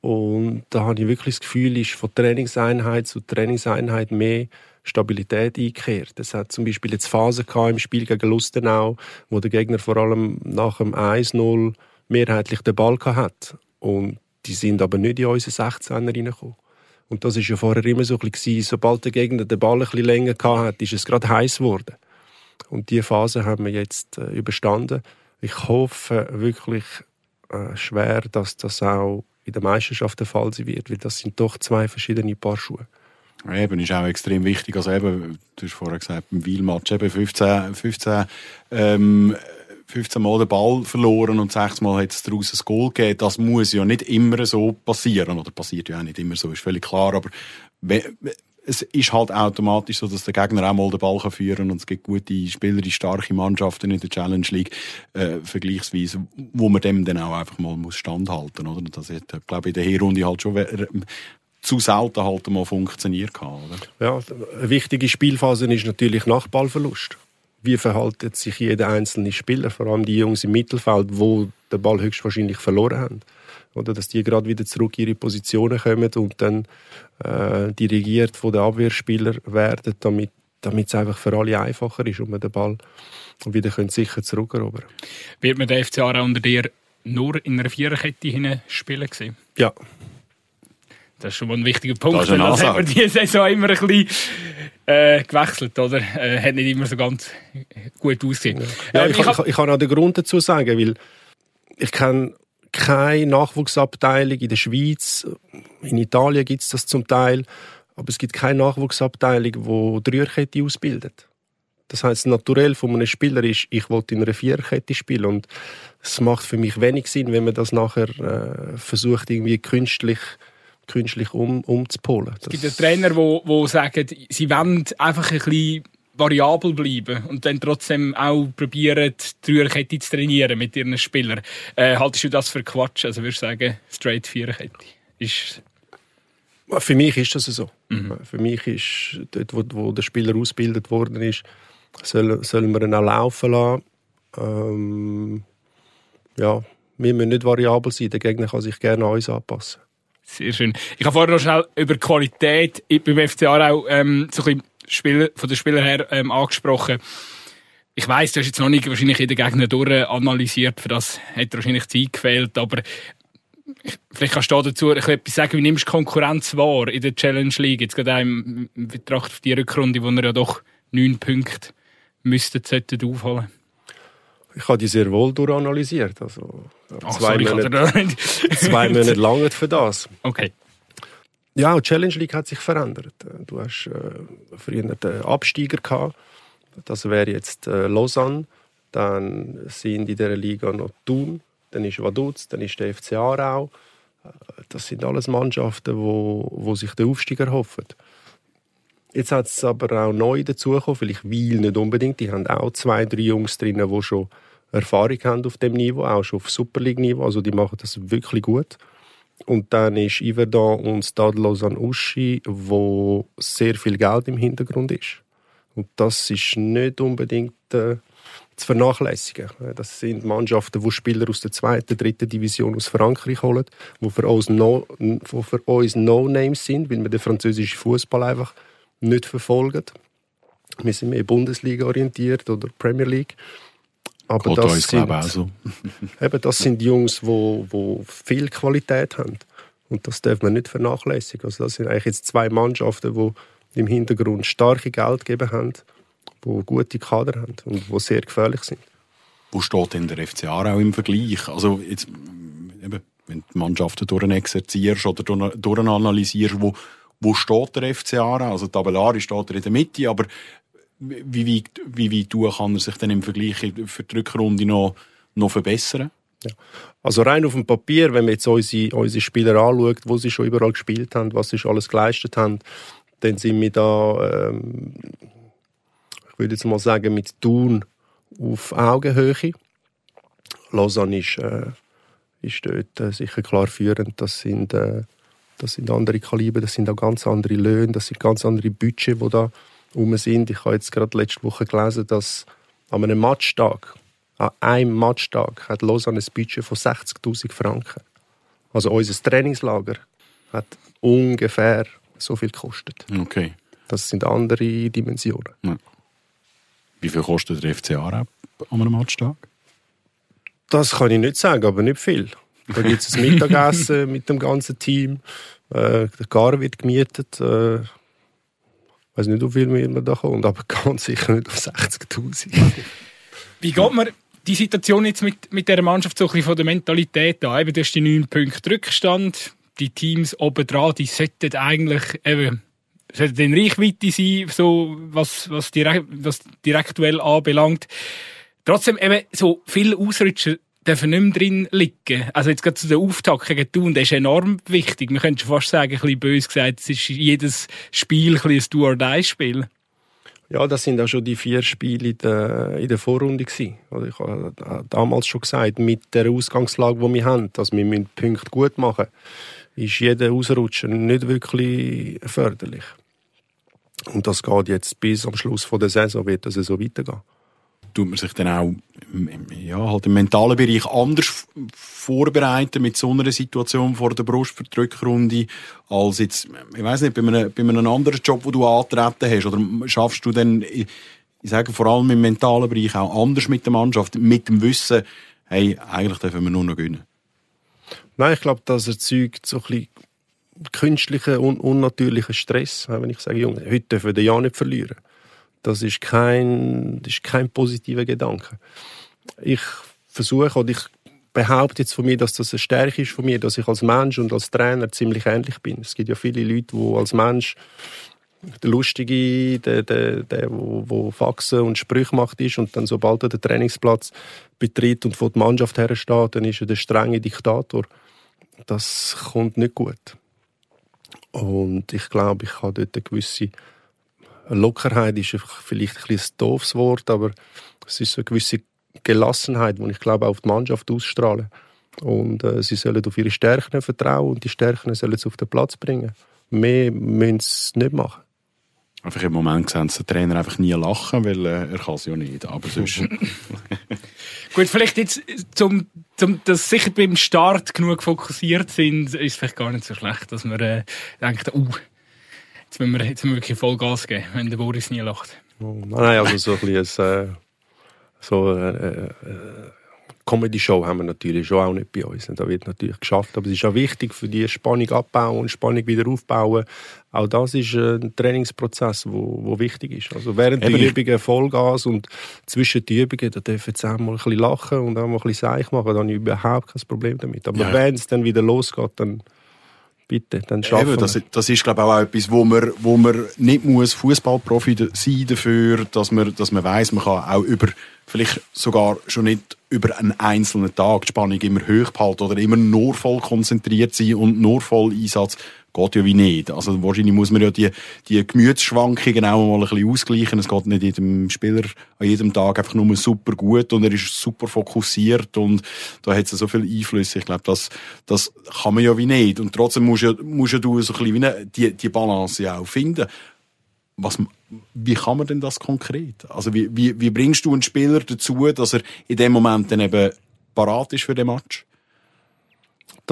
Und da habe ich wirklich das Gefühl, ist von Trainingseinheit zu Trainingseinheit mehr Stabilität eingekehrt. Es hat zum Beispiel jetzt Phasen im Spiel gegen Lustenau, wo der Gegner vor allem nach dem 1-0 mehrheitlich den Ball hat. Und die sind aber nicht in unsere 16er reingekommen. Und das ist ja vorher immer so bisschen, sobald der Gegner den Ball bisschen länger hatte, ist es gerade heiß geworden. Und diese Phase haben wir jetzt äh, überstanden. Ich hoffe wirklich äh, schwer, dass das auch in der Meisterschaft der Fall sein wird, weil das sind doch zwei verschiedene Paar Schuhe. Eben, ist auch extrem wichtig. Also eben, du hast vorher gesagt, im Wiel-Match eben 15, 15 ähm, 15 Mal den Ball verloren und 6 Mal hat es daraus ein Goal gegeben. Das muss ja nicht immer so passieren. Oder passiert ja auch nicht immer so, ist völlig klar. Aber es ist halt automatisch so, dass der Gegner auch mal den Ball führen kann und es gibt gute Spieler, die starke Mannschaften in der Challenge League äh, vergleichsweise, wo man dem dann auch einfach mal muss standhalten muss. Das hat, glaube ich, in der Hinrunde halt schon zu selten halt mal funktioniert. Oder? Ja, eine wichtige Spielphase ist natürlich nach Ballverlust wie verhaltet sich jeder einzelne Spieler, vor allem die Jungs im Mittelfeld, wo den Ball höchstwahrscheinlich verloren haben. Oder dass die gerade wieder zurück in ihre Positionen kommen und dann äh, dirigiert von den Abwehrspielern werden, damit damit es einfach für alle einfacher ist und man den Ball wieder sicher zurückerobern Wird man den FC Aarau unter dir nur in einer Viererkette spielen sehen? Ja. Das ist schon mal ein wichtiger Punkt. Das, das hat man diese Saison immer ein bisschen äh, gewechselt, oder? Äh, hat nicht immer so ganz gut ausgesehen. Ja, ähm, ich, ich, kann, ich kann auch den Grund dazu sagen, weil ich kenne keine Nachwuchsabteilung in der Schweiz. In Italien gibt es das zum Teil. Aber es gibt keine Nachwuchsabteilung, die Dreierkette ausbildet. Das heißt, naturell von einem Spieler ist, ich wollte in einer Viererkette spielen und es macht für mich wenig Sinn, wenn man das nachher äh, versucht irgendwie künstlich künstlich um, umzupolen. Es gibt ja Trainer, die, die sagen, sie wollen einfach ein bisschen variabel bleiben und dann trotzdem auch probieren, die Dreierkette zu trainieren mit ihren Spielern. Äh, haltest du das für Quatsch? Also würdest du sagen, straight Viererkette ist... Für mich ist das so. Mhm. Für mich ist, dort, wo, wo der Spieler ausgebildet worden ist, soll, soll man ihn auch laufen lassen. Ähm, ja, Wir müssen nicht variabel sein, der Gegner kann sich gerne an uns anpassen. Sehr schön. Ich habe vorher noch schnell über die Qualität beim FC Aarau ähm, so ein bisschen von den Spielern her ähm, angesprochen. Ich weiss, du hast jetzt noch nicht wahrscheinlich jeden Gegner durchanalysiert, für das hat wahrscheinlich Zeit gefehlt, aber vielleicht kannst du dazu etwas sagen, wie nimmst du Konkurrenz wahr in der Challenge League, jetzt gerade auch im, Betracht auf die Rückrunde, wo er ja doch neun Punkte müssten, sollten aufholen ich habe die sehr wohl durchanalysiert. Also, Ach, zwei, sorry, Monate, zwei Monate lang für das. Okay. Ja, die Challenge League hat sich verändert. Du hast äh, früher den Absteiger gehabt. Das wäre jetzt äh, Lausanne. Dann sind in dieser Liga noch Thun, dann ist Vaduz, dann ist der FC Aarau. Äh, das sind alles Mannschaften, wo, wo sich den Aufstieg erhoffen. Jetzt hat es aber auch neu dazugekommen, vielleicht Weil nicht unbedingt. Die haben auch zwei, drei Jungs drin, die schon Erfahrung haben auf dem Niveau, auch schon auf Super League-Niveau. Also die machen das wirklich gut. Und dann ist Iverdon und Stade Lausanne Uschi, wo sehr viel Geld im Hintergrund ist. Und das ist nicht unbedingt äh, zu vernachlässigen. Das sind Mannschaften, die Spieler aus der zweiten, dritten Division aus Frankreich holen, die für uns No, für uns no sind, weil wir den französischen Fußball einfach nicht verfolgen. Wir sind mehr Bundesliga orientiert oder Premier League. Aber das uns, sind, also. eben, das sind Jungs, die wo, wo viel Qualität haben. Und das darf man nicht vernachlässigen. Also das sind eigentlich jetzt zwei Mannschaften, die im Hintergrund starke Geldgeber haben, die gute Kader haben und die sehr gefährlich sind. Wo steht denn der FC Aarau im Vergleich? Also jetzt, eben, wenn du die Mannschaften durchexerzierst oder durchanalysierst, wo, wo steht der FC Aarau? Also tabellarisch steht er in der Mitte, aber wie weit, wie weit kann er sich denn im Vergleich für die Rückrunde noch, noch verbessern? Ja. Also rein auf dem Papier, wenn man jetzt unsere, unsere Spieler anschaut, wo sie schon überall gespielt haben, was sie schon alles geleistet haben, dann sind wir da, ähm, ich würde jetzt mal sagen, mit Thun auf Augenhöhe. Lausanne ist, äh, ist dort äh, sicher klar führend. Das sind äh, das sind andere Kaliber, das sind auch ganz andere Löhne, das sind ganz andere Budgets, die da rum sind. Ich habe jetzt gerade letzte Woche gelesen, dass an einem Matchtag, an einem Matchtag, hat Lausanne ein Budget von 60'000 Franken. Also unser Trainingslager hat ungefähr so viel gekostet. Okay. Das sind andere Dimensionen. Ja. Wie viel kostet der FC Aarau an einem Matchtag? Das kann ich nicht sagen, aber nicht viel. Da gibt es ein Mittagessen mit dem ganzen Team. Äh, der Gar wird gemietet. Äh, ich weiß nicht, wie viel man da kommt, aber ganz sicher nicht auf 60.000. Wie geht man die Situation jetzt mit, mit dieser Mannschaft so ein bisschen von der Mentalität an? Eben, du hast die 9 Punkte Rückstand. Die Teams oben dran, die sollten eigentlich eben, sollten in Reichweite sein, so, was, was, direkt, was direktuell anbelangt. Trotzdem eben so viele Ausrutscher dürfen nicht mehr drin liegen. Also jetzt gerade zu der Auftakt gegen Thun, der ist enorm wichtig. Man könnte schon fast sagen, ein bisschen böse gesagt, es ist jedes Spiel ein, ein Do-or-Die-Spiel. Ja, das sind auch schon die vier Spiele in der, in der Vorrunde gewesen. Ich habe damals schon gesagt, mit der Ausgangslage, die wir haben, dass wir müssen Punkte gut machen ist jeder Ausrutscher nicht wirklich förderlich. Und das geht jetzt bis am Schluss der Saison, wird das so weitergehen tut man sich dann auch ja, halt im mentalen Bereich anders vorbereiten mit so einer Situation vor der Brust für die Rückrunde, als jetzt, ich weiß nicht, bei einem, bei einem anderen Job, wo du antreten hast, oder schaffst du dann, ich sage vor allem im mentalen Bereich auch anders mit der Mannschaft, mit dem Wissen, hey, eigentlich dürfen wir nur noch gewinnen? Nein, ich glaube, das erzeugt so ein bisschen künstlichen und unnatürlichen Stress. Wenn ich sage, Junge, heute dürfen wir ja nicht verlieren. Das ist kein, das ist kein positiver Gedanke. Ich versuche oder ich behaupte jetzt von mir, dass das eine Stärke ist von mir, dass ich als Mensch und als Trainer ziemlich ähnlich bin. Es gibt ja viele Leute, die als Mensch der Lustige, der, der, der wo, wo Faxen und Sprüche macht ist und dann sobald er den Trainingsplatz betritt und vor der Mannschaft hersteht, dann ist er der strenge Diktator. Das kommt nicht gut. Und ich glaube, ich habe dort eine gewisse Lockerheit ist vielleicht ein, ein doofes Wort, aber es ist so eine gewisse Gelassenheit, die ich glaube auch auf die Mannschaft ausstrahlen. Und äh, sie sollen auf ihre Stärken vertrauen und die Stärken sollen sie auf den Platz bringen. Mehr müssen sie nicht machen. Einfach im Moment sehen sie den Trainer einfach nie lachen, weil äh, er kann es ja nicht. Aber sonst... Gut, vielleicht jetzt, zum, zum, dass sicher beim Start genug fokussiert sind, ist es vielleicht gar nicht so schlecht, dass man äh, denkt, uh, jetzt müssen wir, jetzt müssen wir wirklich Vollgas geben, wenn der Boris nie lacht. Oh, nein, also so ein bisschen, äh, so, äh, äh, Comedy-Show haben wir natürlich schon auch nicht bei uns. Da wird natürlich geschafft, aber es ist auch wichtig für die Spannung abbauen und Spannung wieder aufbauen. Auch das ist ein Trainingsprozess, wo, wo wichtig ist. Also während der Übungen Vollgas und zwischen den Übungen, da dürfen sie auch mal ein bisschen lachen und auch mal ein bisschen Seich machen, da habe ich überhaupt kein Problem damit. Aber ja. wenn es dann wieder losgeht, dann bitte, dann schaffen Eben, das, das ist glaube ich auch etwas, wo man, wo man nicht muss Fußballprofi sein dafür, dass man, dass man weiß, man kann auch über vielleicht sogar schon nicht über einen einzelnen Tag die Spannung immer hoch behalten oder immer nur voll konzentriert sein und nur voll Einsatz geht ja wie nicht. Also wahrscheinlich muss man ja die, die Gemütsschwankungen auch mal ein bisschen ausgleichen. Es geht nicht jedem Spieler an jedem Tag einfach nur super gut und er ist super fokussiert und da hat es so viele Einflüsse. Ich glaube, das, das kann man ja wie nicht. Und trotzdem musst, ja, musst ja du so ein bisschen wie die, die Balance ja auch finden was, wie kann man denn das konkret? Also wie, wie, wie bringst du einen Spieler dazu, dass er in dem Moment dann eben parat ist für den Match?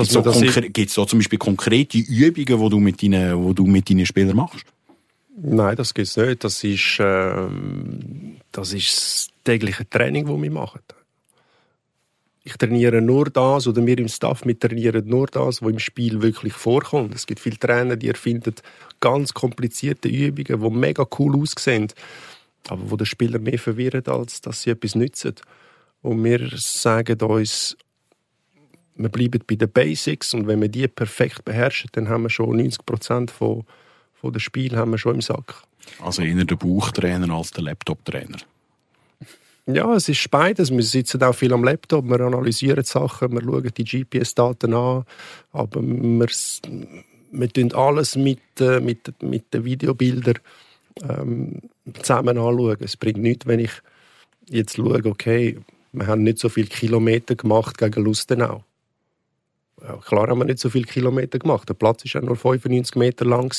Gibt es da, da zum Beispiel konkrete Übungen, wo du mit deinen, wo du mit deinen Spielern machst? Nein, das gibt es nicht. Das ist, ähm, das ist das tägliche Training, das wir machen ich trainiere nur das oder wir im Staff wir trainieren nur das, was im Spiel wirklich vorkommt. Es gibt viele Trainer, die erfinden ganz komplizierte Übungen, die mega cool aussehen, aber wo der Spieler mehr verwirren, als dass sie etwas nützen. Und wir sagen uns, wir bleiben bei den Basics und wenn wir die perfekt beherrschen, dann haben wir schon 90 Prozent von, von den Spielen haben wir schon im Sack. Also eher der Bauchtrainer als der Laptop-Trainer. Ja, es ist beides. Wir sitzen auch viel am Laptop, wir analysieren Sachen, wir schauen die GPS-Daten an, aber wir, wir tun alles mit, äh, mit, mit den Videobildern ähm, zusammen anschauen. Es bringt nichts, wenn ich jetzt schaue, okay, wir haben nicht so viele Kilometer gemacht gegen Lustenau. Ja, klar haben wir nicht so viele Kilometer gemacht. Der Platz war ja nur 95 Meter lang.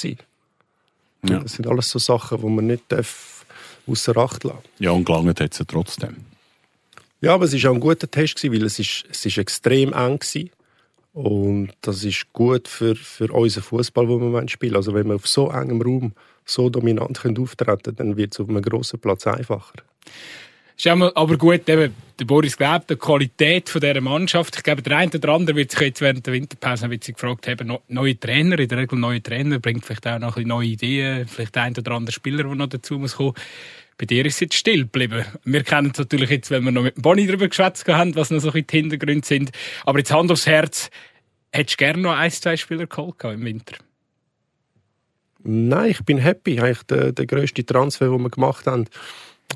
Ja. Das sind alles so Sachen, die man nicht darf außer Acht lassen. Ja, und gelangt hat es trotzdem. Ja, aber es war auch ein guter Test, weil es, ist, es ist extrem eng war. Und das ist gut für, für unseren Fußball, den wir spielen Also wenn wir auf so engem Raum so dominant auftreten können, dann wird es auf einem grossen Platz einfacher. Ist aber gut, eben, der Boris glaubt, die Qualität von dieser Mannschaft. Ich glaube, der eine oder andere wird sich jetzt während der Winterpause wird sich gefragt haben, neue Trainer, in der Regel neue Trainer, bringt vielleicht auch noch ein neue Ideen, vielleicht ein oder andere Spieler, der noch dazu muss kommen. Bei dir ist es jetzt still geblieben. Wir kennen es natürlich jetzt, wenn wir noch mit Bonnie darüber geschwätzt haben, was noch so die Hintergründe sind. Aber jetzt Hand aufs Herz, hättest du gerne noch ein, zwei Spieler geholt im Winter? Nein, ich bin happy. Eigentlich der, der grösste Transfer, den wir gemacht haben.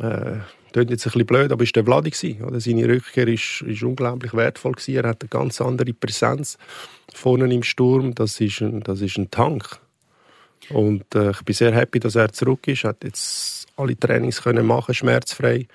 Äh, Klingt jetzt ein bisschen blöd, aber ist der Vladi oder? Seine Rückkehr ist, ist unglaublich wertvoll gewesen. Er hat eine ganz andere Präsenz vorne im Sturm. Das ist ein, das ist ein Tank. Und äh, ich bin sehr happy, dass er zurück ist. Er hat jetzt alle Trainings können machen, schmerzfrei.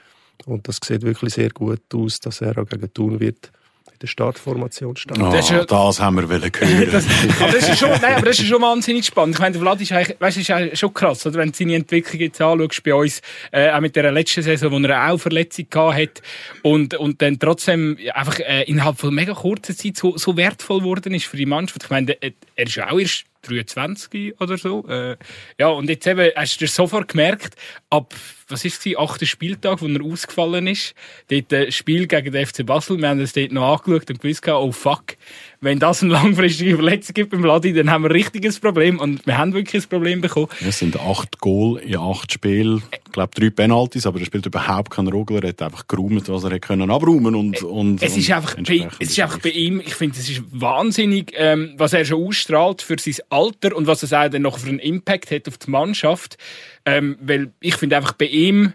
Und das sieht wirklich sehr gut aus, dass er auch gegen Thun wird der Startformation stand. Oh, das, ja, das, haben wir wollen hören. das, aber, das ist schon, nein, aber das ist schon wahnsinnig spannend. Ich meine, der Vlad ist eigentlich, weißt, ist eigentlich schon krass, oder? wenn du seine Entwicklung jetzt anschaust bei uns, äh, auch mit der letzten Saison, wo er auch Verletzung gehabt hat und, und dann trotzdem einfach äh, innerhalb von mega kurzer Zeit so, so wertvoll geworden ist für die Mannschaft. Ich meine, er ist auch erst 23 oder so. Äh, ja, und jetzt eben, hast du sofort gemerkt, ab, was ist es, achter Spieltag, wo er ausgefallen ist, dort ein Spiel gegen den FC Basel, wir haben es dort noch angeschaut und gewusst, oh fuck, wenn das eine langfristige Verletzung gibt beim Ladi, dann haben wir ein richtiges Problem. Und wir haben wirklich ein Problem bekommen. Es sind acht Goal in acht Spielen. Ich glaube, drei Penalties, aber er spielt überhaupt keinen Rogler. Er hat einfach geräumt, was er können abräumen und, und Es ist einfach, bei, es ist einfach bei ihm, ich finde, es ist wahnsinnig, ähm, was er schon ausstrahlt für sein Alter und was es auch dann noch für einen Impact hat auf die Mannschaft. Ähm, weil ich finde einfach bei ihm,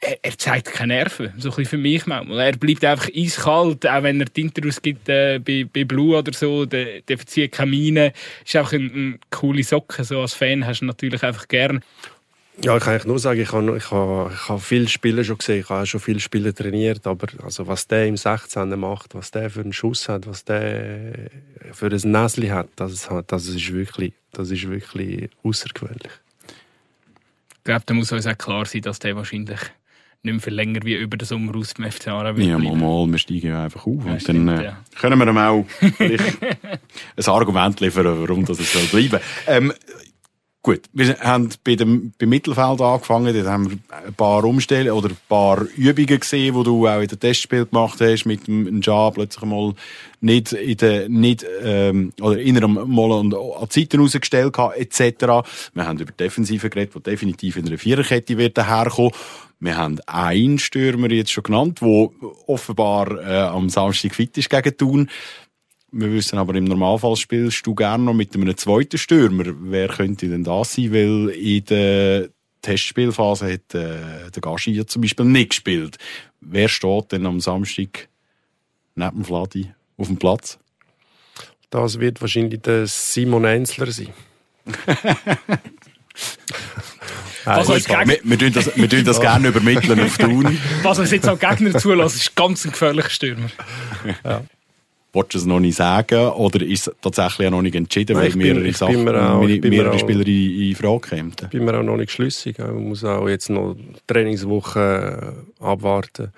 er, zeigt keine Nerven, so ein für mich manchmal. Er bleibt einfach eiskalt, auch wenn er die Interviews gibt äh, bei, bei Blue oder so, der, der verzieht keine Miene. Ist einfach eine, eine coole Socke, so als Fan hast du natürlich einfach gern. Ja, ich kann eigentlich nur sagen, ich habe, ich habe, ich habe viele Spiele schon gesehen, ich habe schon viele Spiele trainiert, aber also was der im 16. macht, was der für einen Schuss hat, was der für ein Näschen hat, das, das, ist wirklich, das ist wirklich außergewöhnlich. Ich glaube, da muss uns auch klar sein, dass der wahrscheinlich nicht mehr viel länger wie über den Sommer aus beim FC Aarau Ja, mal, mal, wir steigen ja einfach auf. Ja, und stimmt, dann äh, ja. können wir ihm auch ein Argument liefern, warum das es soll bleiben ähm, Gut, wir haben bei dem, beim Mittelfeld angefangen, dort haben wir ein paar Umstellungen oder ein paar Übungen gesehen, die du auch in den Testspiel gemacht hast, mit dem Job plötzlich mal nicht in der, nicht, ähm, oder innerem mal an, an Zeiten rausgestellt gehabt, etc. Wir haben über Defensive geredet, die definitiv in einer Viererkette wird daherkommen. Wir haben einen Stürmer jetzt schon genannt, der offenbar äh, am Samstag fit ist gegen Thun. Wir wissen aber, im Normalfall spielst du gerne noch mit einem zweiten Stürmer. Wer könnte denn das sein? Weil in der Testspielphase hat äh, der Gaschi ja zum Beispiel nicht gespielt. Wer steht denn am Samstag neben dem Vladi auf dem Platz? Das wird wahrscheinlich der Simon Enzler sein. Also, wir, wir, tun das, wir tun das gerne übermitteln auf Thun. Was uns jetzt auch Gegner zulässt, ist ganz ein gefährlicher Stürmer. Ja. Wolltest du es noch nicht sagen oder ist es tatsächlich noch nicht entschieden, Nein, weil mehrere bin, Sachen, auch, mehrere Spieler in, in Frage kämen? Ich bin mir auch noch nicht schlüssig. Man muss auch jetzt noch Trainingswoche äh, abwarten,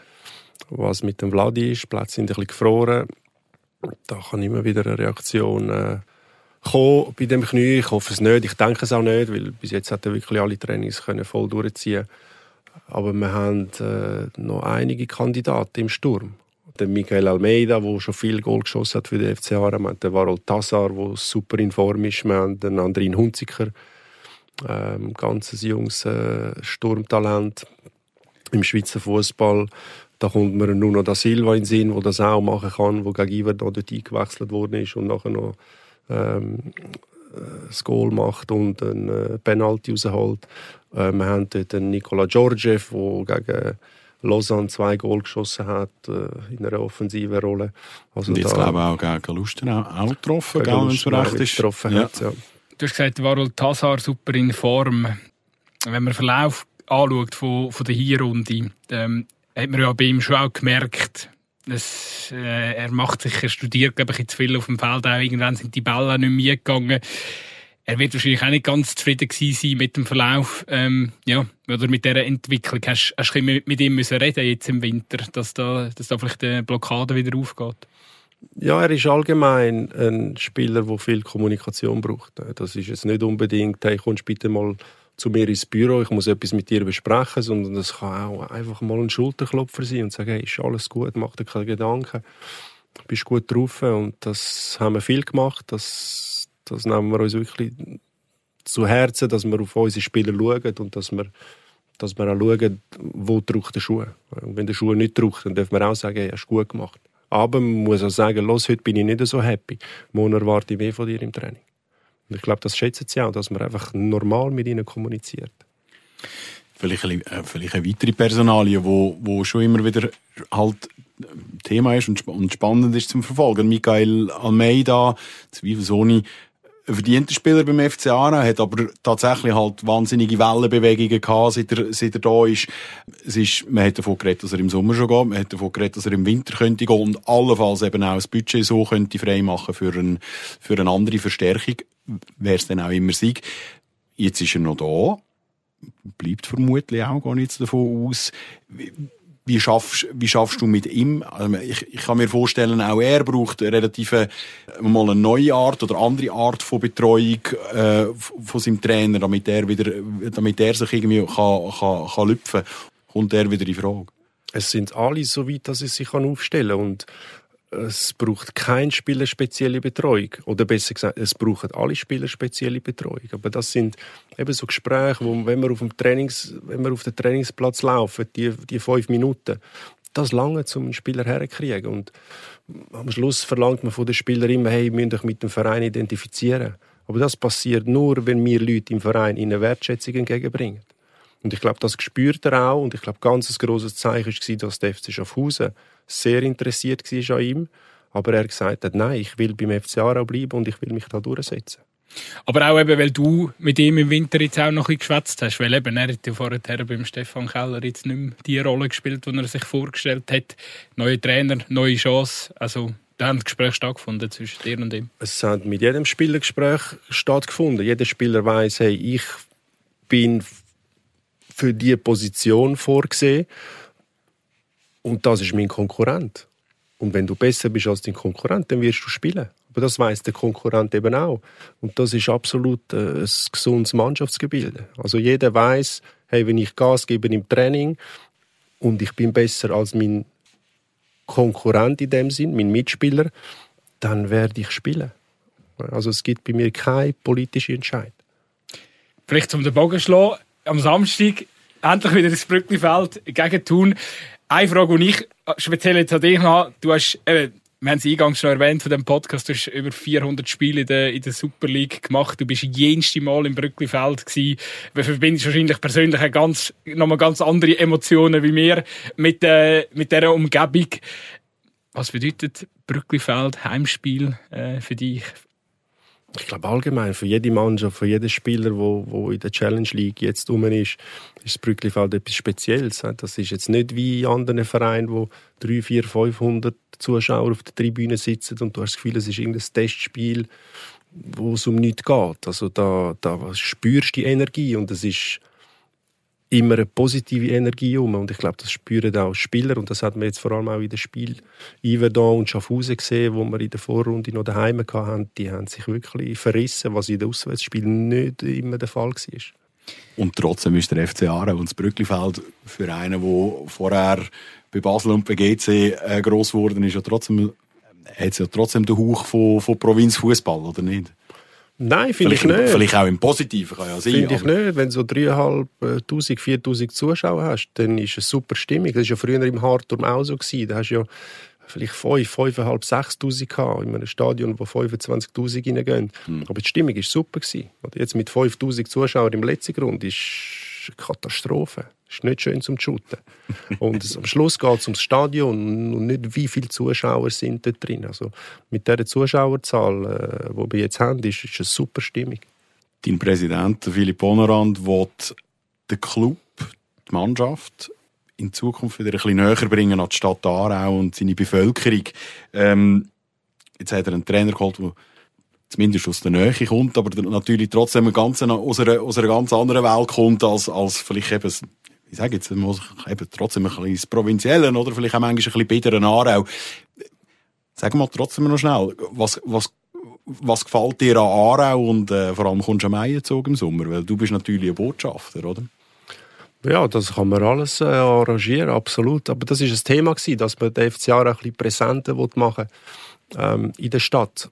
was mit dem Vladi ist. Die Plätze sind ein bisschen gefroren. Da kann immer wieder eine Reaktion äh, kommen bei dem Knie. Ich hoffe es nicht, ich denke es auch nicht, weil bis jetzt hat er wirklich alle Trainings können voll durchziehen Aber wir haben äh, noch einige Kandidaten im Sturm der Michael Almeida, der schon viel Goal geschossen hat für die FC Aarau. Den Varol Tassar, der super in Form ist. Wir haben den Andrin Hunziker, ähm, ganzes junges äh, Sturmtalent im Schweizer Fußball. Da kommt mir Nuno da Silva in den Sinn, der das auch machen kann, der gegen Iver dort eingewechselt worden ist und nachher noch ähm, äh, das Goal macht und einen äh, Penalty rausholt. Äh, wir haben dort den Nikola Georgiev, der gegen Lausanne zwei Goal geschossen hat äh, in einer offensiven Rolle. Also und jetzt glaube ich auch gegen Lustenau auch getroffen, wenn es recht ist. Getroffen ja. Hat, ja. Du hast gesagt, Warol Tassar super in Form. Wenn man Verlauf anschaut von, von der Hinrunde, ähm, hat man ja bei ihm schon auch gemerkt, dass, äh, er macht sich, er studiert, glaube ich, zu viel auf dem Feld. Auch irgendwann sind die Bälle nicht mehr gegangen er wird wahrscheinlich auch nicht ganz zufrieden sein mit dem Verlauf ähm, ja, oder mit dieser Entwicklung. Hast, hast du mit, ihm müssen reden jetzt im Winter, dass da, dass da vielleicht eine Blockade wieder aufgeht? Ja, er ist allgemein ein Spieler, der viel Kommunikation braucht. Das ist jetzt nicht unbedingt, hey, kommst bitte mal zu mir ins Büro, ich muss etwas mit dir besprechen, sondern das kann auch einfach mal ein Schulterklopfer sein und sagen, hey, ist alles gut, mach dir keine Gedanken, bist gut drauf und das haben wir viel gemacht, das das nehmen wir uns wirklich zu Herzen, dass wir auf unsere Spieler schauen und dass wir, dass wir auch schauen, wo drückt der Schuh. Und wenn der Schuh nicht drückt, dann dürfen wir auch sagen, hast du gut gemacht. Aber man muss auch sagen, los, heute bin ich nicht so happy. Morgen erwarte ich mehr von dir im Training. Und ich glaube, das schätzen sie auch, dass man einfach normal mit ihnen kommuniziert. Vielleicht eine, äh, vielleicht eine weitere Personalie, wo, wo schon immer wieder halt Thema ist und, spannend ist zum Verfolgen. Michael Almeida, zweifelsohne verdienter Spieler beim FC Aarau, hat aber tatsächlich halt wahnsinnige Wellenbewegungen gehabt, seit er, seit er da ist. Es ist, man hat davon geredet, dass er im Sommer schon geht, man hat davon geredet, dass er im Winter könnte gehen und allenfalls eben auch das Budget so könnte frei machen für, ein, für eine andere Verstärkung, wer es dann auch immer sei. Jetzt ist er noch da, bleibt vermutlich auch, gar nichts davon aus wie schaffst, wie schaffst du mit ihm? Also ich, ich kann mir vorstellen, auch er braucht relativ äh, mal eine neue Art oder andere Art von Betreuung äh, von seinem Trainer, damit er wieder, damit er sich irgendwie kann, kann, kann lüpfen. Kommt er wieder in Frage? Es sind alle so weit, dass es sich aufstellen kann. Und es braucht kein Spieler spezielle Betreuung. Oder besser gesagt, es brauchen alle Spieler spezielle Betreuung. Aber das sind eben so Gespräche, wo, wenn wir auf dem Trainings, wenn wir auf den Trainingsplatz laufen, die, die fünf Minuten, das lange zum einen Spieler herzukriegen. Und am Schluss verlangt man von den Spielern immer, hey, ihr müsst euch mit dem Verein identifizieren. Aber das passiert nur, wenn wir Leute im Verein ihnen Wertschätzung entgegenbringen. Und ich glaube, das spürt er auch. Und ich glaube, ganz ein grosses Zeichen war, dass der FC Schaffhausen sehr interessiert war an ihm. Aber er gesagt hat, nein, ich will beim FC Aarau bleiben und ich will mich da durchsetzen. Aber auch eben, weil du mit ihm im Winter jetzt auch noch ein bisschen geschwätzt hast, weil eben, er hat ja vorher beim Stefan Keller jetzt nicht mehr die Rolle gespielt, die er sich vorgestellt hat. Neue Trainer, neue Chance, also da haben Gespräche stattgefunden zwischen dir und ihm. Es hat mit jedem Spieler Gespräch stattgefunden. Jeder Spieler weiß, hey, ich bin für diese Position vorgesehen. Und das ist mein Konkurrent. Und wenn du besser bist als dein Konkurrent, dann wirst du spielen. Aber das weiß der Konkurrent eben auch. Und das ist absolut äh, ein gesundes Mannschaftsgebilde. Also jeder weiß, hey, wenn ich Gas gebe im Training und ich bin besser als mein Konkurrent in dem Sinn, mein Mitspieler, dann werde ich spielen. Also es gibt bei mir keine politische Entscheidung. Vielleicht zum den Bogen schlagen, am Samstag endlich wieder ins Brücklifeld gegen Thun. Eine Frage, die ich speziell jetzt an dich habe, du hast, äh, wir haben es eingangs schon erwähnt von dem Podcast, du hast über 400 Spiele in der, in der Super League gemacht, du bist jenste Mal im Brücklifeld gewesen. Du verbindest wahrscheinlich persönlich eine ganz, nochmal ganz andere Emotionen wie mir mit, äh, mit dieser Umgebung. Was bedeutet Brücklifeld Heimspiel äh, für dich? Ich glaube allgemein für jede Mannschaft, für jeden Spieler, wo, wo in der Challenge League jetzt rum ist, ist das Brücklifeld etwas Spezielles. Das ist jetzt nicht wie in anderen Vereinen, wo 3, 4, 500 Zuschauer auf der Tribüne sitzen und du hast das Gefühl, es ist irgendein Testspiel, wo es um nichts geht. Also da, da spürst du die Energie und es ist immer eine positive Energie um. Und ich glaube, das spüren auch Spieler. Und das hat man jetzt vor allem auch in dem Spiel Iverdon und Schaffhausen gesehen, wo wir in der Vorrunde noch daheim hatten. Die haben sich wirklich verrissen, was in den Auswärtsspielen nicht immer der Fall war. Und trotzdem ist der FC Aarau und das Brücklifeld für einen, der vorher bei Basel und bei GC äh, gross geworden ist, ja trotzdem, hat ja trotzdem den Hauch von, von Provinzfußball, oder nicht? Nein, finde ich nicht. Vielleicht auch im Positiven kann ja sein. Finde ich nicht. Wenn du so 3'500, 4'000 Zuschauer hast, dann ist es super Stimmig. Das war ja früher im Hartturm auch so. Gewesen. Da hast du ja vielleicht 5, 5'500, 6'000 gehabt in einem Stadion, wo 25'000 reingehen. Hm. Aber die Stimmung war super. Gewesen. Jetzt mit 5'000 Zuschauern im letzten Grund ist eine Katastrophe ist nicht schön zum Shooten. Und am Schluss geht es ums Stadion und nicht, wie viele Zuschauer sind dort drin. Also mit dieser Zuschauerzahl, äh, die wir jetzt haben, ist, ist eine super Stimmung. Dein Präsident Philipp Bonerand will den Club, die Mannschaft in Zukunft wieder ein bisschen näher bringen an die Stadt Aarau und seine Bevölkerung. Ähm, jetzt hat er einen Trainer geholt, der zumindest aus der Nähe kommt, aber natürlich trotzdem ganz, aus, einer, aus einer ganz anderen Welt kommt, als, als vielleicht eben ich sage jetzt, muss eben trotzdem ein bisschen Provinziellen oder vielleicht auch manchmal ein bisschen bitteren Aarau. Sag mal trotzdem noch schnell, was, was, was gefällt dir an Aarau und äh, vor allem kommst du am Eierzug im Sommer? Weil du bist natürlich ein Botschafter, oder? Ja, das kann man alles äh, arrangieren, absolut. Aber das ist ein Thema gewesen, dass man den FC ein bisschen präsenter machen ähm, in der Stadt.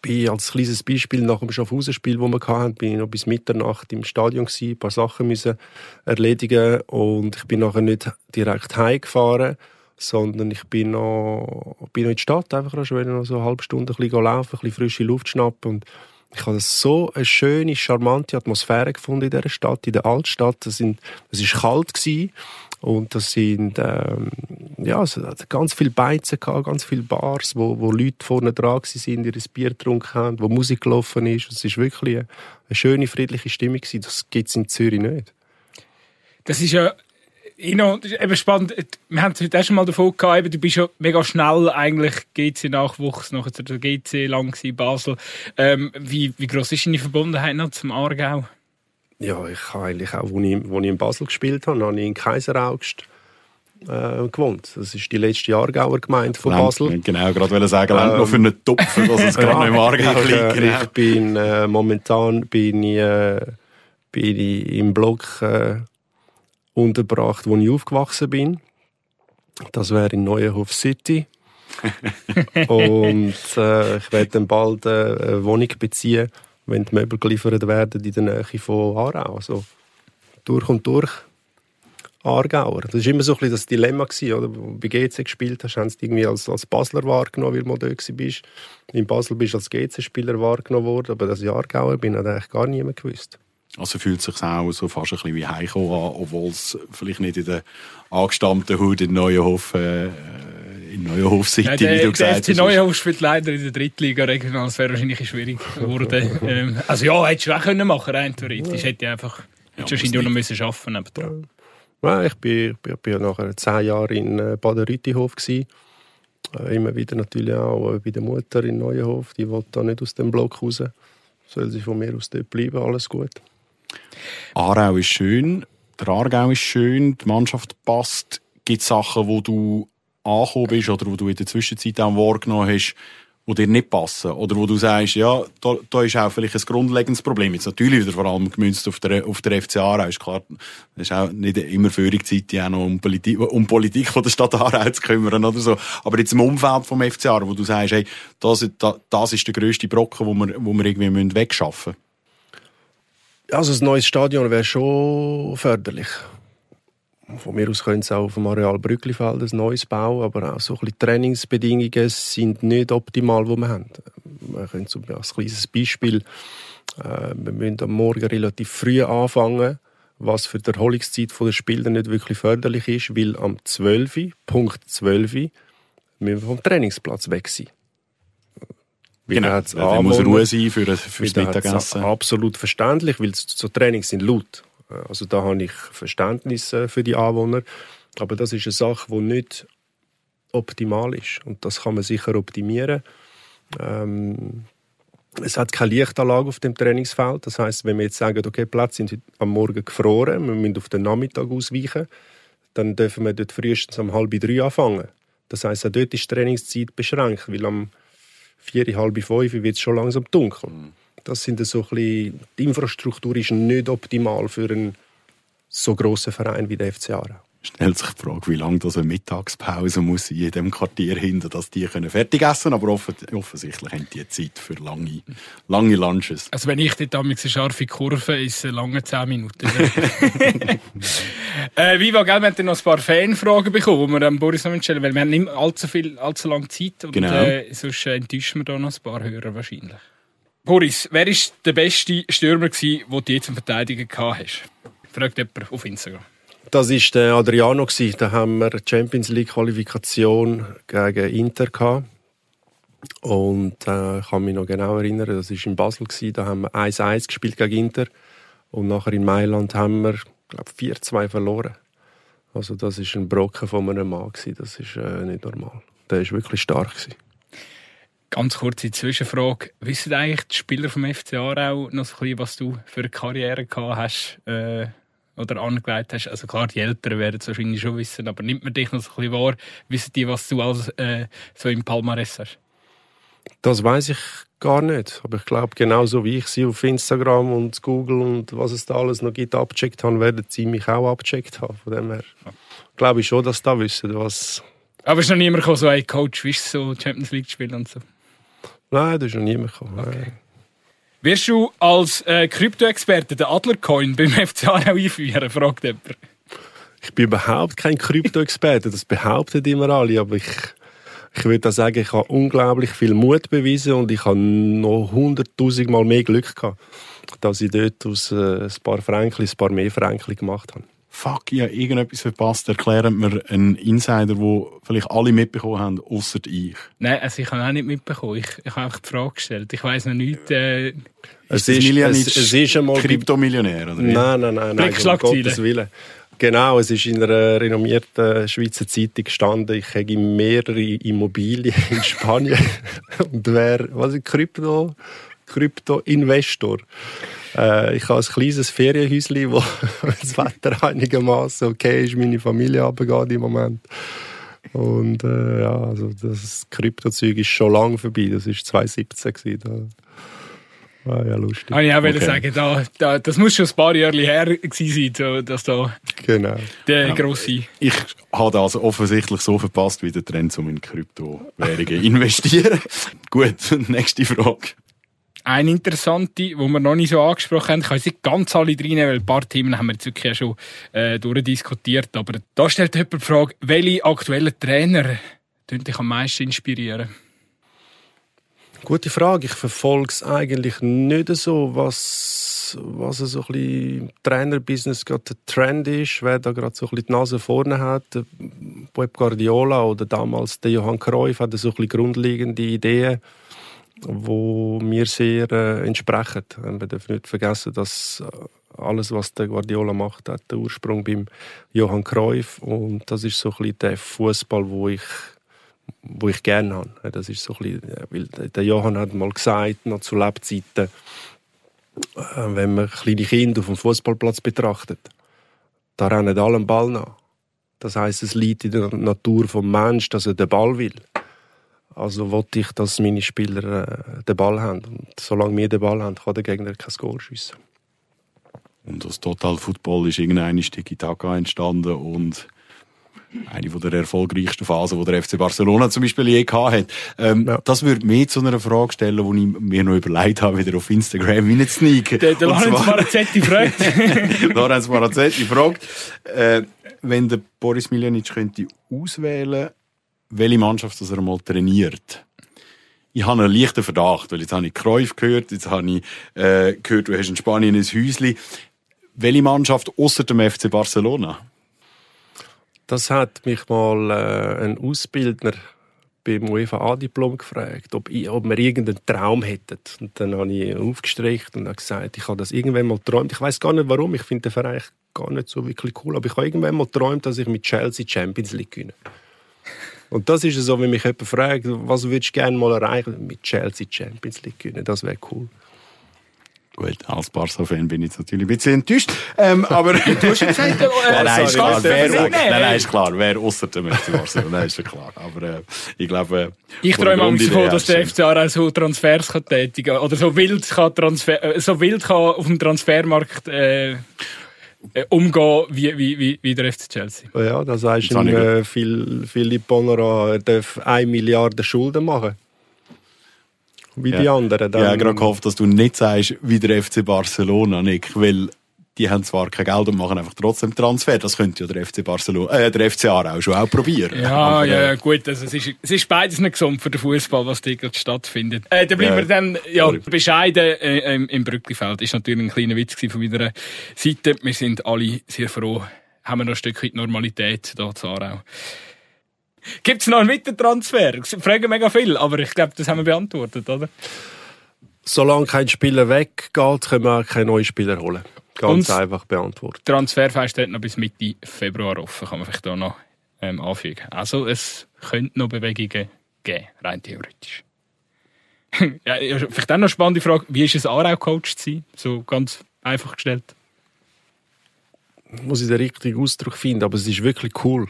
Bin als kleines Beispiel nach dem Schaffhausen-Spiel, das wir hatten, bin ich noch bis Mitternacht im Stadion gewesen, ein paar Sachen müssen erledigen und ich bin nachher nicht direkt heimgefahren, sondern ich bin noch, bin noch in die Stadt, einfach noch so eine halbe Stunde ein bisschen laufen, ein bisschen frische Luft schnappen und ich habe so eine schöne, charmante Atmosphäre gefunden in dieser Stadt, in der Altstadt. Es war kalt gewesen und das sind ähm, ja, es hat ganz viele Beizen gehabt, ganz viele Bars, wo, wo Leute vorne dran sind, ihr Bier getrunken haben, wo Musik gelaufen ist. Es ist wirklich eine, eine schöne, friedliche Stimmung gewesen. Das gibt es in Zürich nicht. Das ist ja Ino, eben spannend. Wir haben es heute schon mal davon gehabt, du bist ja mega schnell eigentlich GC-Nachwuchs, nachher der GC lang in Basel. Ähm, wie, wie groß ist deine Verbundenheit noch zum Aargau? Ja, ich habe eigentlich auch, als ich, ich in Basel gespielt habe, habe ich in Kaiseraugst äh, gewohnt. Das ist die letzte Aargauer Gemeinde von Basel. Genau, gerade wollte sagen, ähm, noch für einen Topf, dass es gerade im Aargau liegt. Äh, genau. Ich bin äh, momentan bin ich, äh, bin ich im Block äh, untergebracht, wo ich aufgewachsen bin. Das wäre in Neuenhof City. und äh, ich werde dann bald äh, eine Wohnung beziehen wenn die Möbel geliefert werden in der Nähe von Aarau. Also durch und durch Aargauer. Das war immer so ein bisschen das Dilemma, oder? Bei GC gespielt hast, haben sie irgendwie als, als Basler wahrgenommen, weil du mal dort warst. In Basel bist du als GC-Spieler wahrgenommen worden, aber dass ich Aargauer bin, hat eigentlich gar niemand gewusst. Also fühlt es sich auch so fast ein bisschen wie Heiko an, obwohl es vielleicht nicht in der angestammten Hut in Neuenhof äh, in Neuenhof City, ja, der, wie du gesagt hast. Der Neuenhof spielt leider in der Drittliga regional. Das wäre wahrscheinlich schwierig geworden. ähm, also ja, hättest du auch können machen rein theoretisch. Ja. Hätte ich einfach ja, wahrscheinlich auch noch müssen arbeiten müssen. Ja. ich bin, bin, bin nachher zehn Jahre in äh, Baden-Rüttihof Äh, immer wieder natürlich auch äh, bei der Mutter in Neuenhof. Die wollte da nicht aus dem Block raus. Soll sie von mir aus dort bleiben, alles gut. Aarau ist schön. der Aargau ist schön, die Mannschaft passt. Gibt es Sachen, wo du angekommen bist oder wo du in der Zwischenzeit auch wahrgenommen hast, die dir nicht passen? Oder wo du sagst, ja, da, da ist auch vielleicht ein grundlegendes Problem. Jetzt natürlich wieder vor allem gemünzt auf der, auf der FC Aarau. Ist klar, das ist auch nicht immer völlig Zeit, die auch noch um Politik, um Politik von der Stadt Aarau zu kümmern oder so. Aber jetzt im Umfeld vom FC Aarau, wo du sagst, hey, das, das ist der grösste Brocken, wo wir, wo wir irgendwie wegschaffen müssen. Also ein neues Stadion wäre schon förderlich. Von mir aus können sie auch auf dem Areal Brücklifeld ein neues bauen, aber auch so ein bisschen Trainingsbedingungen sind nicht optimal, die wir haben. Wir können zum als kleines Beispiel, äh, wir müssen am Morgen relativ früh anfangen, was für die Erholungszeit der Spieler nicht wirklich förderlich ist, weil am 12. Punkt 12 müssen wir vom Trainingsplatz weg sein. Genau, da muss Ruhe sein für, für das Mittagessen. Absolut verständlich, weil so Trainings sind laut. Also da habe ich Verständnis äh, für die Anwohner. Aber das ist eine Sache, die nicht optimal ist. Und das kann man sicher optimieren. Ähm, es hat keine Lichtanlage auf dem Trainingsfeld. Das heißt, wenn wir jetzt sagen, okay, Plätze sind am Morgen gefroren, wir müssen auf den Nachmittag ausweichen, dann dürfen wir dort frühestens um halb drei anfangen. Das heißt, auch dort ist die Trainingszeit beschränkt, weil am vier, halb fünf wird es schon langsam dunkel. Mhm. Das sind so ein bisschen, die Infrastruktur ist nicht optimal für einen so grossen Verein wie der FC Aarau. Stellt sich die Frage, wie lange das eine Mittagspause muss in jedem Quartier hinter, dass die können fertig essen können. Aber offen, offensichtlich haben die Zeit für lange, lange Lunches. Also wenn ich dort eine scharfe Kurve ist es lange 10 Minuten. äh, Viva, gell, wir haben noch ein paar Fanfragen bekommen, die wir an Boris noch stellen, weil wir haben nicht allzu viel, allzu lange Zeit und genau. äh, sonst äh, enttäuschen wir da noch ein paar Hörer wahrscheinlich. Boris, wer war der beste Stürmer, den du jetzt im Verteidigen gehabt hast? Fragt jemand auf Instagram. Das war der Adriano. Da haben wir die Champions League Qualifikation gegen Inter gehabt. Und äh, ich kann mich noch genau erinnern, das war in Basel. Da haben wir 1-1 gespielt gegen Inter. Und nachher in Mailand haben wir, glaube 4-2 verloren. Also das war ein Brocken von einem Mann. Das ist äh, nicht normal. Der war wirklich stark. Gewesen. Ganz kurze Zwischenfrage. Wissen eigentlich die Spieler vom FC Aarau noch so ein bisschen, was du für eine Karriere gehabt hast äh, oder angelegt hast? Also klar, die Älteren werden es wahrscheinlich schon wissen, aber nimmt man dich noch so ein bisschen wahr? Wissen die, was du als, äh, so im Palmares hast? Das weiß ich gar nicht. Aber ich glaube, genauso wie ich sie auf Instagram und Google und was es da alles noch gibt, abgecheckt haben, werden sie mich auch abgecheckt haben. Von dem her glaube ich schon, dass sie da wissen, was... Aber ist noch niemand gekommen, so ein Coach, wie so Champions League spielen und so? Nein, da ist noch niemand gekommen. Okay. Wirst du als äh, Krypto-Experte den Adlercoin beim FC Aarau einführen? Fragt jemand. Ich bin überhaupt kein Krypto-Experte, das behaupten immer alle, aber ich, ich würde sagen, ich habe unglaublich viel Mut bewiesen und ich habe noch hunderttausendmal mehr Glück gehabt, dass ich dort aus äh, ein paar Fränkli, ein paar mehr Fränkli gemacht habe fuck, ich habe irgendetwas verpasst. Erklären mir einen Insider, wo vielleicht alle mitbekommen haben, außer ich. Nein, also ich habe auch nicht mitbekommen. Ich, ich habe einfach die Frage gestellt. Ich weiss noch nicht. Äh, es, ist, es, es ist einmal Kryptomillionär, oder wie? Nein, nein, nein, nein, um Gottes Willen. Genau, es ist in einer renommierten Schweizer Zeitung gestanden, ich hätte mehrere Immobilien in Spanien und wäre, was ist Krypto, Krypto-Investor. Äh, ich habe ein kleines Ferienhäuschen, wo das Wetter einigermaßen okay ist, meine Familie runtergeht im Moment. Und äh, ja, also das Kryptozeug ist schon lange vorbei. Das war 2017. Gewesen, da. War ja lustig. Ah, ich auch okay. sagen, da, da, das muss schon ein paar Jahre her gewesen sein, dass da genau. der ja. grosse... Ich habe also offensichtlich so verpasst, wie der Trend um in Kryptowährungen investieren. Gut, nächste Frage eine interessante, die wir noch nicht so angesprochen haben. Ich kann jetzt nicht ganz alle reinnehmen, weil ein paar Themen haben wir jetzt wirklich schon äh, durchdiskutiert. Aber da stellt jemand die Frage, welche aktuellen Trainer dich am meisten inspirieren? Gute Frage. Ich verfolge es eigentlich nicht so, was, was so ein bisschen Trainerbusiness gerade der Trend ist, wer da gerade so ein bisschen die Nase vorne hat. Pep Guardiola oder damals der Johann Cruyff hat so ein bisschen grundlegende Ideen wo mir sehr äh, entsprechen. Wir dürfen nicht vergessen, dass äh, alles, was der Guardiola macht, hat den Ursprung beim Johann Cruyff und das ist so ein bisschen der Fußball, wo ich wo ich gerne habe. Das ist so ein bisschen, weil der Johann hat mal gesagt, noch zu Lebzeiten, äh, wenn man kleine Kinder auf dem Fußballplatz betrachtet, da rennen alle den Ball nach. Das heißt, es liegt in der Natur des Menschen, dass er den Ball will. Also wollte ich, dass meine Spieler äh, den Ball haben. Und solange wir den Ball haben, kann der Gegner kein Goal schiessen. Und aus Total Football ist irgendein Tiki-Taka entstanden und eine der erfolgreichsten Phasen, die der FC Barcelona zum Beispiel je gehabt hat. Ähm, ja. Das würde mich zu einer Frage stellen, die ich mir noch überlegt habe, wieder auf Instagram hineinzusneaken. Der, der Lorenz Marazzetti fragt. Lorenz Marazzetti fragt, äh, wenn der Boris Miljanic könnte auswählen, welche Mannschaft das er mal trainiert. Ich habe einen leichten Verdacht, weil jetzt habe ich Kräuf gehört, jetzt habe ich äh, gehört, du hast in Spanien ein Häuschen. Welche Mannschaft außer dem FC Barcelona? Das hat mich mal äh, ein Ausbildner beim UEFA A-Diplom gefragt, ob, ich, ob wir irgendeinen Traum hätten. Und dann habe ich aufgestrichen und habe gesagt, ich habe das irgendwann mal geträumt. Ich weiß gar nicht warum, ich finde den Verein gar nicht so wirklich cool, aber ich habe irgendwann mal geträumt, dass ich mit Chelsea Champions League gewinne. Und das ist so, wenn mich jemand fragt, was würdest du gerne mal erreichen? Mit Chelsea Champions League gewinnen, das wäre cool. Gut, als Barca-Fan bin ich jetzt natürlich ein bisschen enttäuscht. Ähm, aber du hast gesagt, äh, nein, nein, ist klar, wer, nein, nein, ist klar, wer außer dem FC Barcelona, ist klar. Aber äh, ich glaube, äh, ich träume manchmal davon, dass der FC auch so Transfers kann tätigen oder so wild kann Transfer, äh, so wild kann auf dem Transfermarkt äh, umgehen wie, wie, wie, wie der FC Chelsea. Ja, da sagst du, äh, Philipp Bonnerat darf 1 Milliarde Schulden machen wie ja. die anderen. Dann. Ja, gerade gehofft, dass du nicht sagst, wie der FC Barcelona, Nick, weil die haben zwar kein Geld und machen einfach trotzdem Transfer. Das könnte ja der FC Barcelona, äh, der FC Aarau schon auch probieren. Ja, ja, gut. Also es ist, es ist beides nicht gesund für den Fußball, was dort stattfindet. Äh, da bleiben ja. wir dann, ja, bescheiden, äh, im, im Brücklifeld. Ist natürlich ein kleiner Witz von meiner Seite. Wir sind alle sehr froh, haben wir noch ein Stückchen Normalität hier zu Aarau. Gibt es noch einen Mitteltransfer? Fragen mega viel, aber ich glaube, das haben wir beantwortet, oder? Solange kein Spieler weggeht, können wir auch keine neuen Spieler holen. Ganz Und einfach beantwortet. Transferfest steht noch bis Mitte Februar offen, kann man vielleicht da noch ähm, anfügen. Also es könnte noch Bewegungen geben, rein theoretisch. ja, vielleicht auch noch eine spannende Frage, wie ist es Aarau-Coach zu sein? So ganz einfach gestellt. Muss ich den richtigen Ausdruck finden, aber es ist wirklich cool.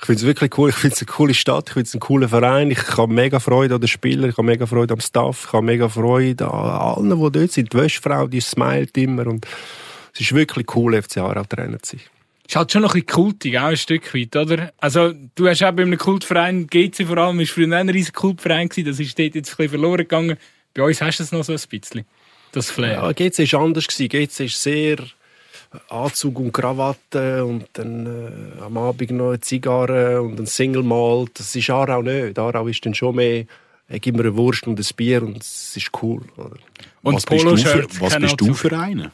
Ich finde es wirklich cool. Ich finde es eine coole Stadt. Ich finde es einen coolen Verein. Ich habe mega Freude an den Spielern. Ich habe mega Freude am Staff. Ich habe mega Freude an allen, die dort sind. Die Wäschfrau, die smilet immer. Und es ist wirklich cool, FC Aarau Trainer zu sein. Ist halt schon noch ein bisschen kultig, auch ein Stück weit, oder? Also, du hast auch bei einem Kultverein, GC vor allem, ist früher ein riesiger Kultverein gewesen. Das ist dort jetzt ein bisschen verloren gegangen. Bei uns hast du es noch so ein bisschen. Das Flair. Ja, GC war anders. Gewesen. GC ist sehr Anzug und Krawatte und dann äh, am Abend noch eine Zigarre und ein Single Malt. Das ist Aarau nicht. Aarau ist dann schon mehr, äh, gib mir eine Wurst und ein Bier und es ist cool. Oder? Und was bist du für, was bist du für einen?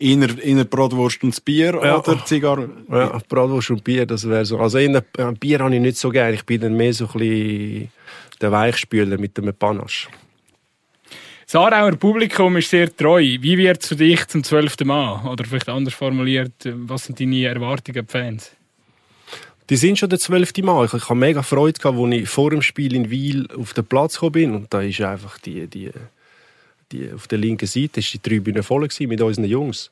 Inner, inner Bratwurst und Bier ja. oder Zigarre? Ja, Bratwurst und Bier, das wäre so. Also inner, äh, Bier habe ich nicht so gerne. Ich bin dann mehr so ein bisschen der Weichspüler mit dem Panache. Das Aarauer Publikum ist sehr treu. Wie wird es für dich zum 12. Mal? Oder vielleicht anders formuliert, was sind deine Erwartungen an die Fans? Die sind schon der 12. Mal. Ich, ich habe mega Freude gehabt, als ich vor dem Spiel in Wiel auf den Platz gekommen bin. Und da ist einfach die, die, die auf der linken Seite ist die Tribüne voll mit unseren Jungs.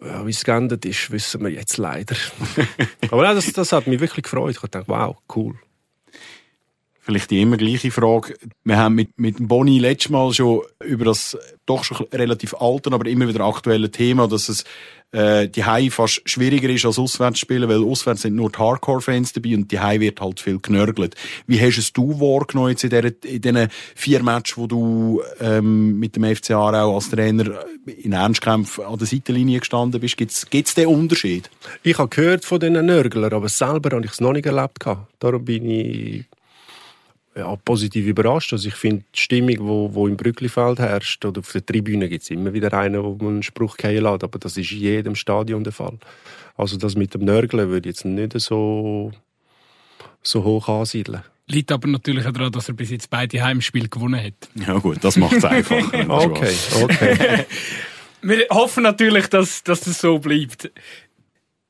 Ja, wie es geendet ist, wissen wir jetzt leider. Aber das, das hat mich wirklich gefreut. Ich dachte, wow, cool vielleicht die immer gleiche Frage. Wir haben mit, mit Boni letztes Mal schon über das doch schon relativ alte, aber immer wieder aktuelle Thema, dass es äh, die Hai fast schwieriger ist als auswärts spielen, weil auswärts sind nur die Hardcore-Fans dabei und die Hai wird halt viel genörgelt. Wie hast es du wahrgenommen jetzt in, der, in diesen vier Matches, wo du ähm, mit dem FC Aarau als Trainer in Ernstkämpfen an der Seitenlinie gestanden bist? Gibt es den Unterschied? Ich habe gehört von diesen Nörglern, aber selber habe ich es noch nicht erlebt. Darum bin ich ja, positiv überrascht. Also ich finde die Stimmung, wo, wo im Brücklifeld herrscht, oder auf der Tribüne gibt es immer wieder einen, wo man einen Spruch fallen lässt, aber das ist in jedem Stadion der Fall. Also das mit dem Nörgeln würde ich jetzt nicht so, so hoch ansiedeln. Liegt aber natürlich auch daran, dass er bis jetzt beide Heimspiele gewonnen hat. Ja gut, das macht es einfach. okay, okay. Wir hoffen natürlich, dass, dass das so bleibt.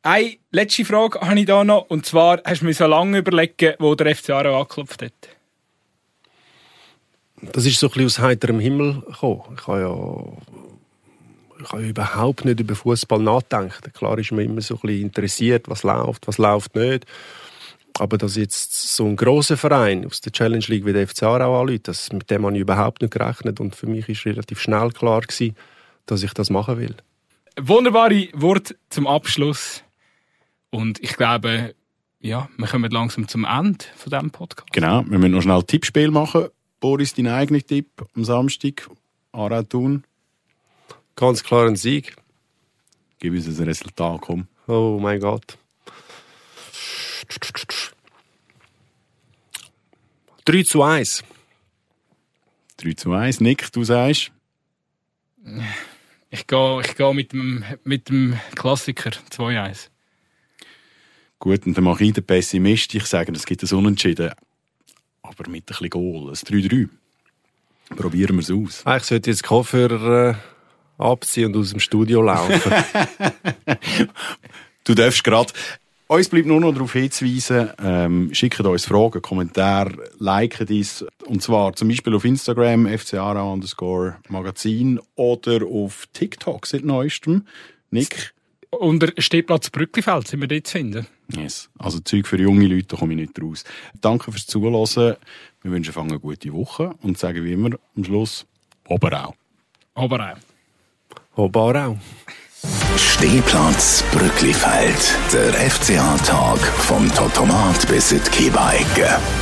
Eine letzte Frage habe ich da noch. Und zwar, hast du mir so lange überlegen, wo der FC Aarau angeklopft hat? Das ist so ein bisschen aus heiterem Himmel gekommen. Ich habe ja ich habe überhaupt nicht über Fußball nachgedacht. Klar ist man immer so ein bisschen interessiert, was läuft, was läuft nicht. Aber dass jetzt so ein großer Verein aus der Challenge League wie der FC Aarau anruft, das, mit dem habe ich überhaupt nicht gerechnet. Und für mich ist relativ schnell klar gewesen, dass ich das machen will. Wunderbare Wort zum Abschluss. Und ich glaube, ja, wir kommen langsam zum Ende von diesem Podcast. Genau, wir müssen noch schnell ein Tippspiel machen. Boris, dein eigener Tipp am Samstag. Aarau tun. Ganz klar ein Sieg. Gib uns ein Resultat, komm. Oh mein Gott. 3 zu 1. 3 zu 1. Nick, du sagst? Ich gehe, ich gehe mit, dem, mit dem Klassiker 2-1. Gut, und dann mache ich den Pessimist. Ich sage, es gibt ein Unentschieden. Aber mit ein bisschen Goal. Ein 3-3. Probieren wir es aus. Ah, Ich sollte jetzt Kopfhörer äh, abziehen und aus dem Studio laufen. Du darfst gerade. Uns bleibt nur noch darauf hinzuweisen, ähm, schickt uns Fragen, Kommentare, liken dies. Und zwar zum Beispiel auf Instagram, fcarau underscore Magazin oder auf TikTok seit neuestem. Nick? Unter Stehplatz Brücklifeld sind wir dort zu finden. Yes. Also Zeug für junge Leute, da komme ich nicht raus. Danke fürs Zuhören. Wir wünschen euch eine gute Woche und sagen wie immer am Schluss, Oberau. Aber auch. Hobarau. Stehplatz Brücklifeld. Der FCA-Tag vom Totomat bis in die.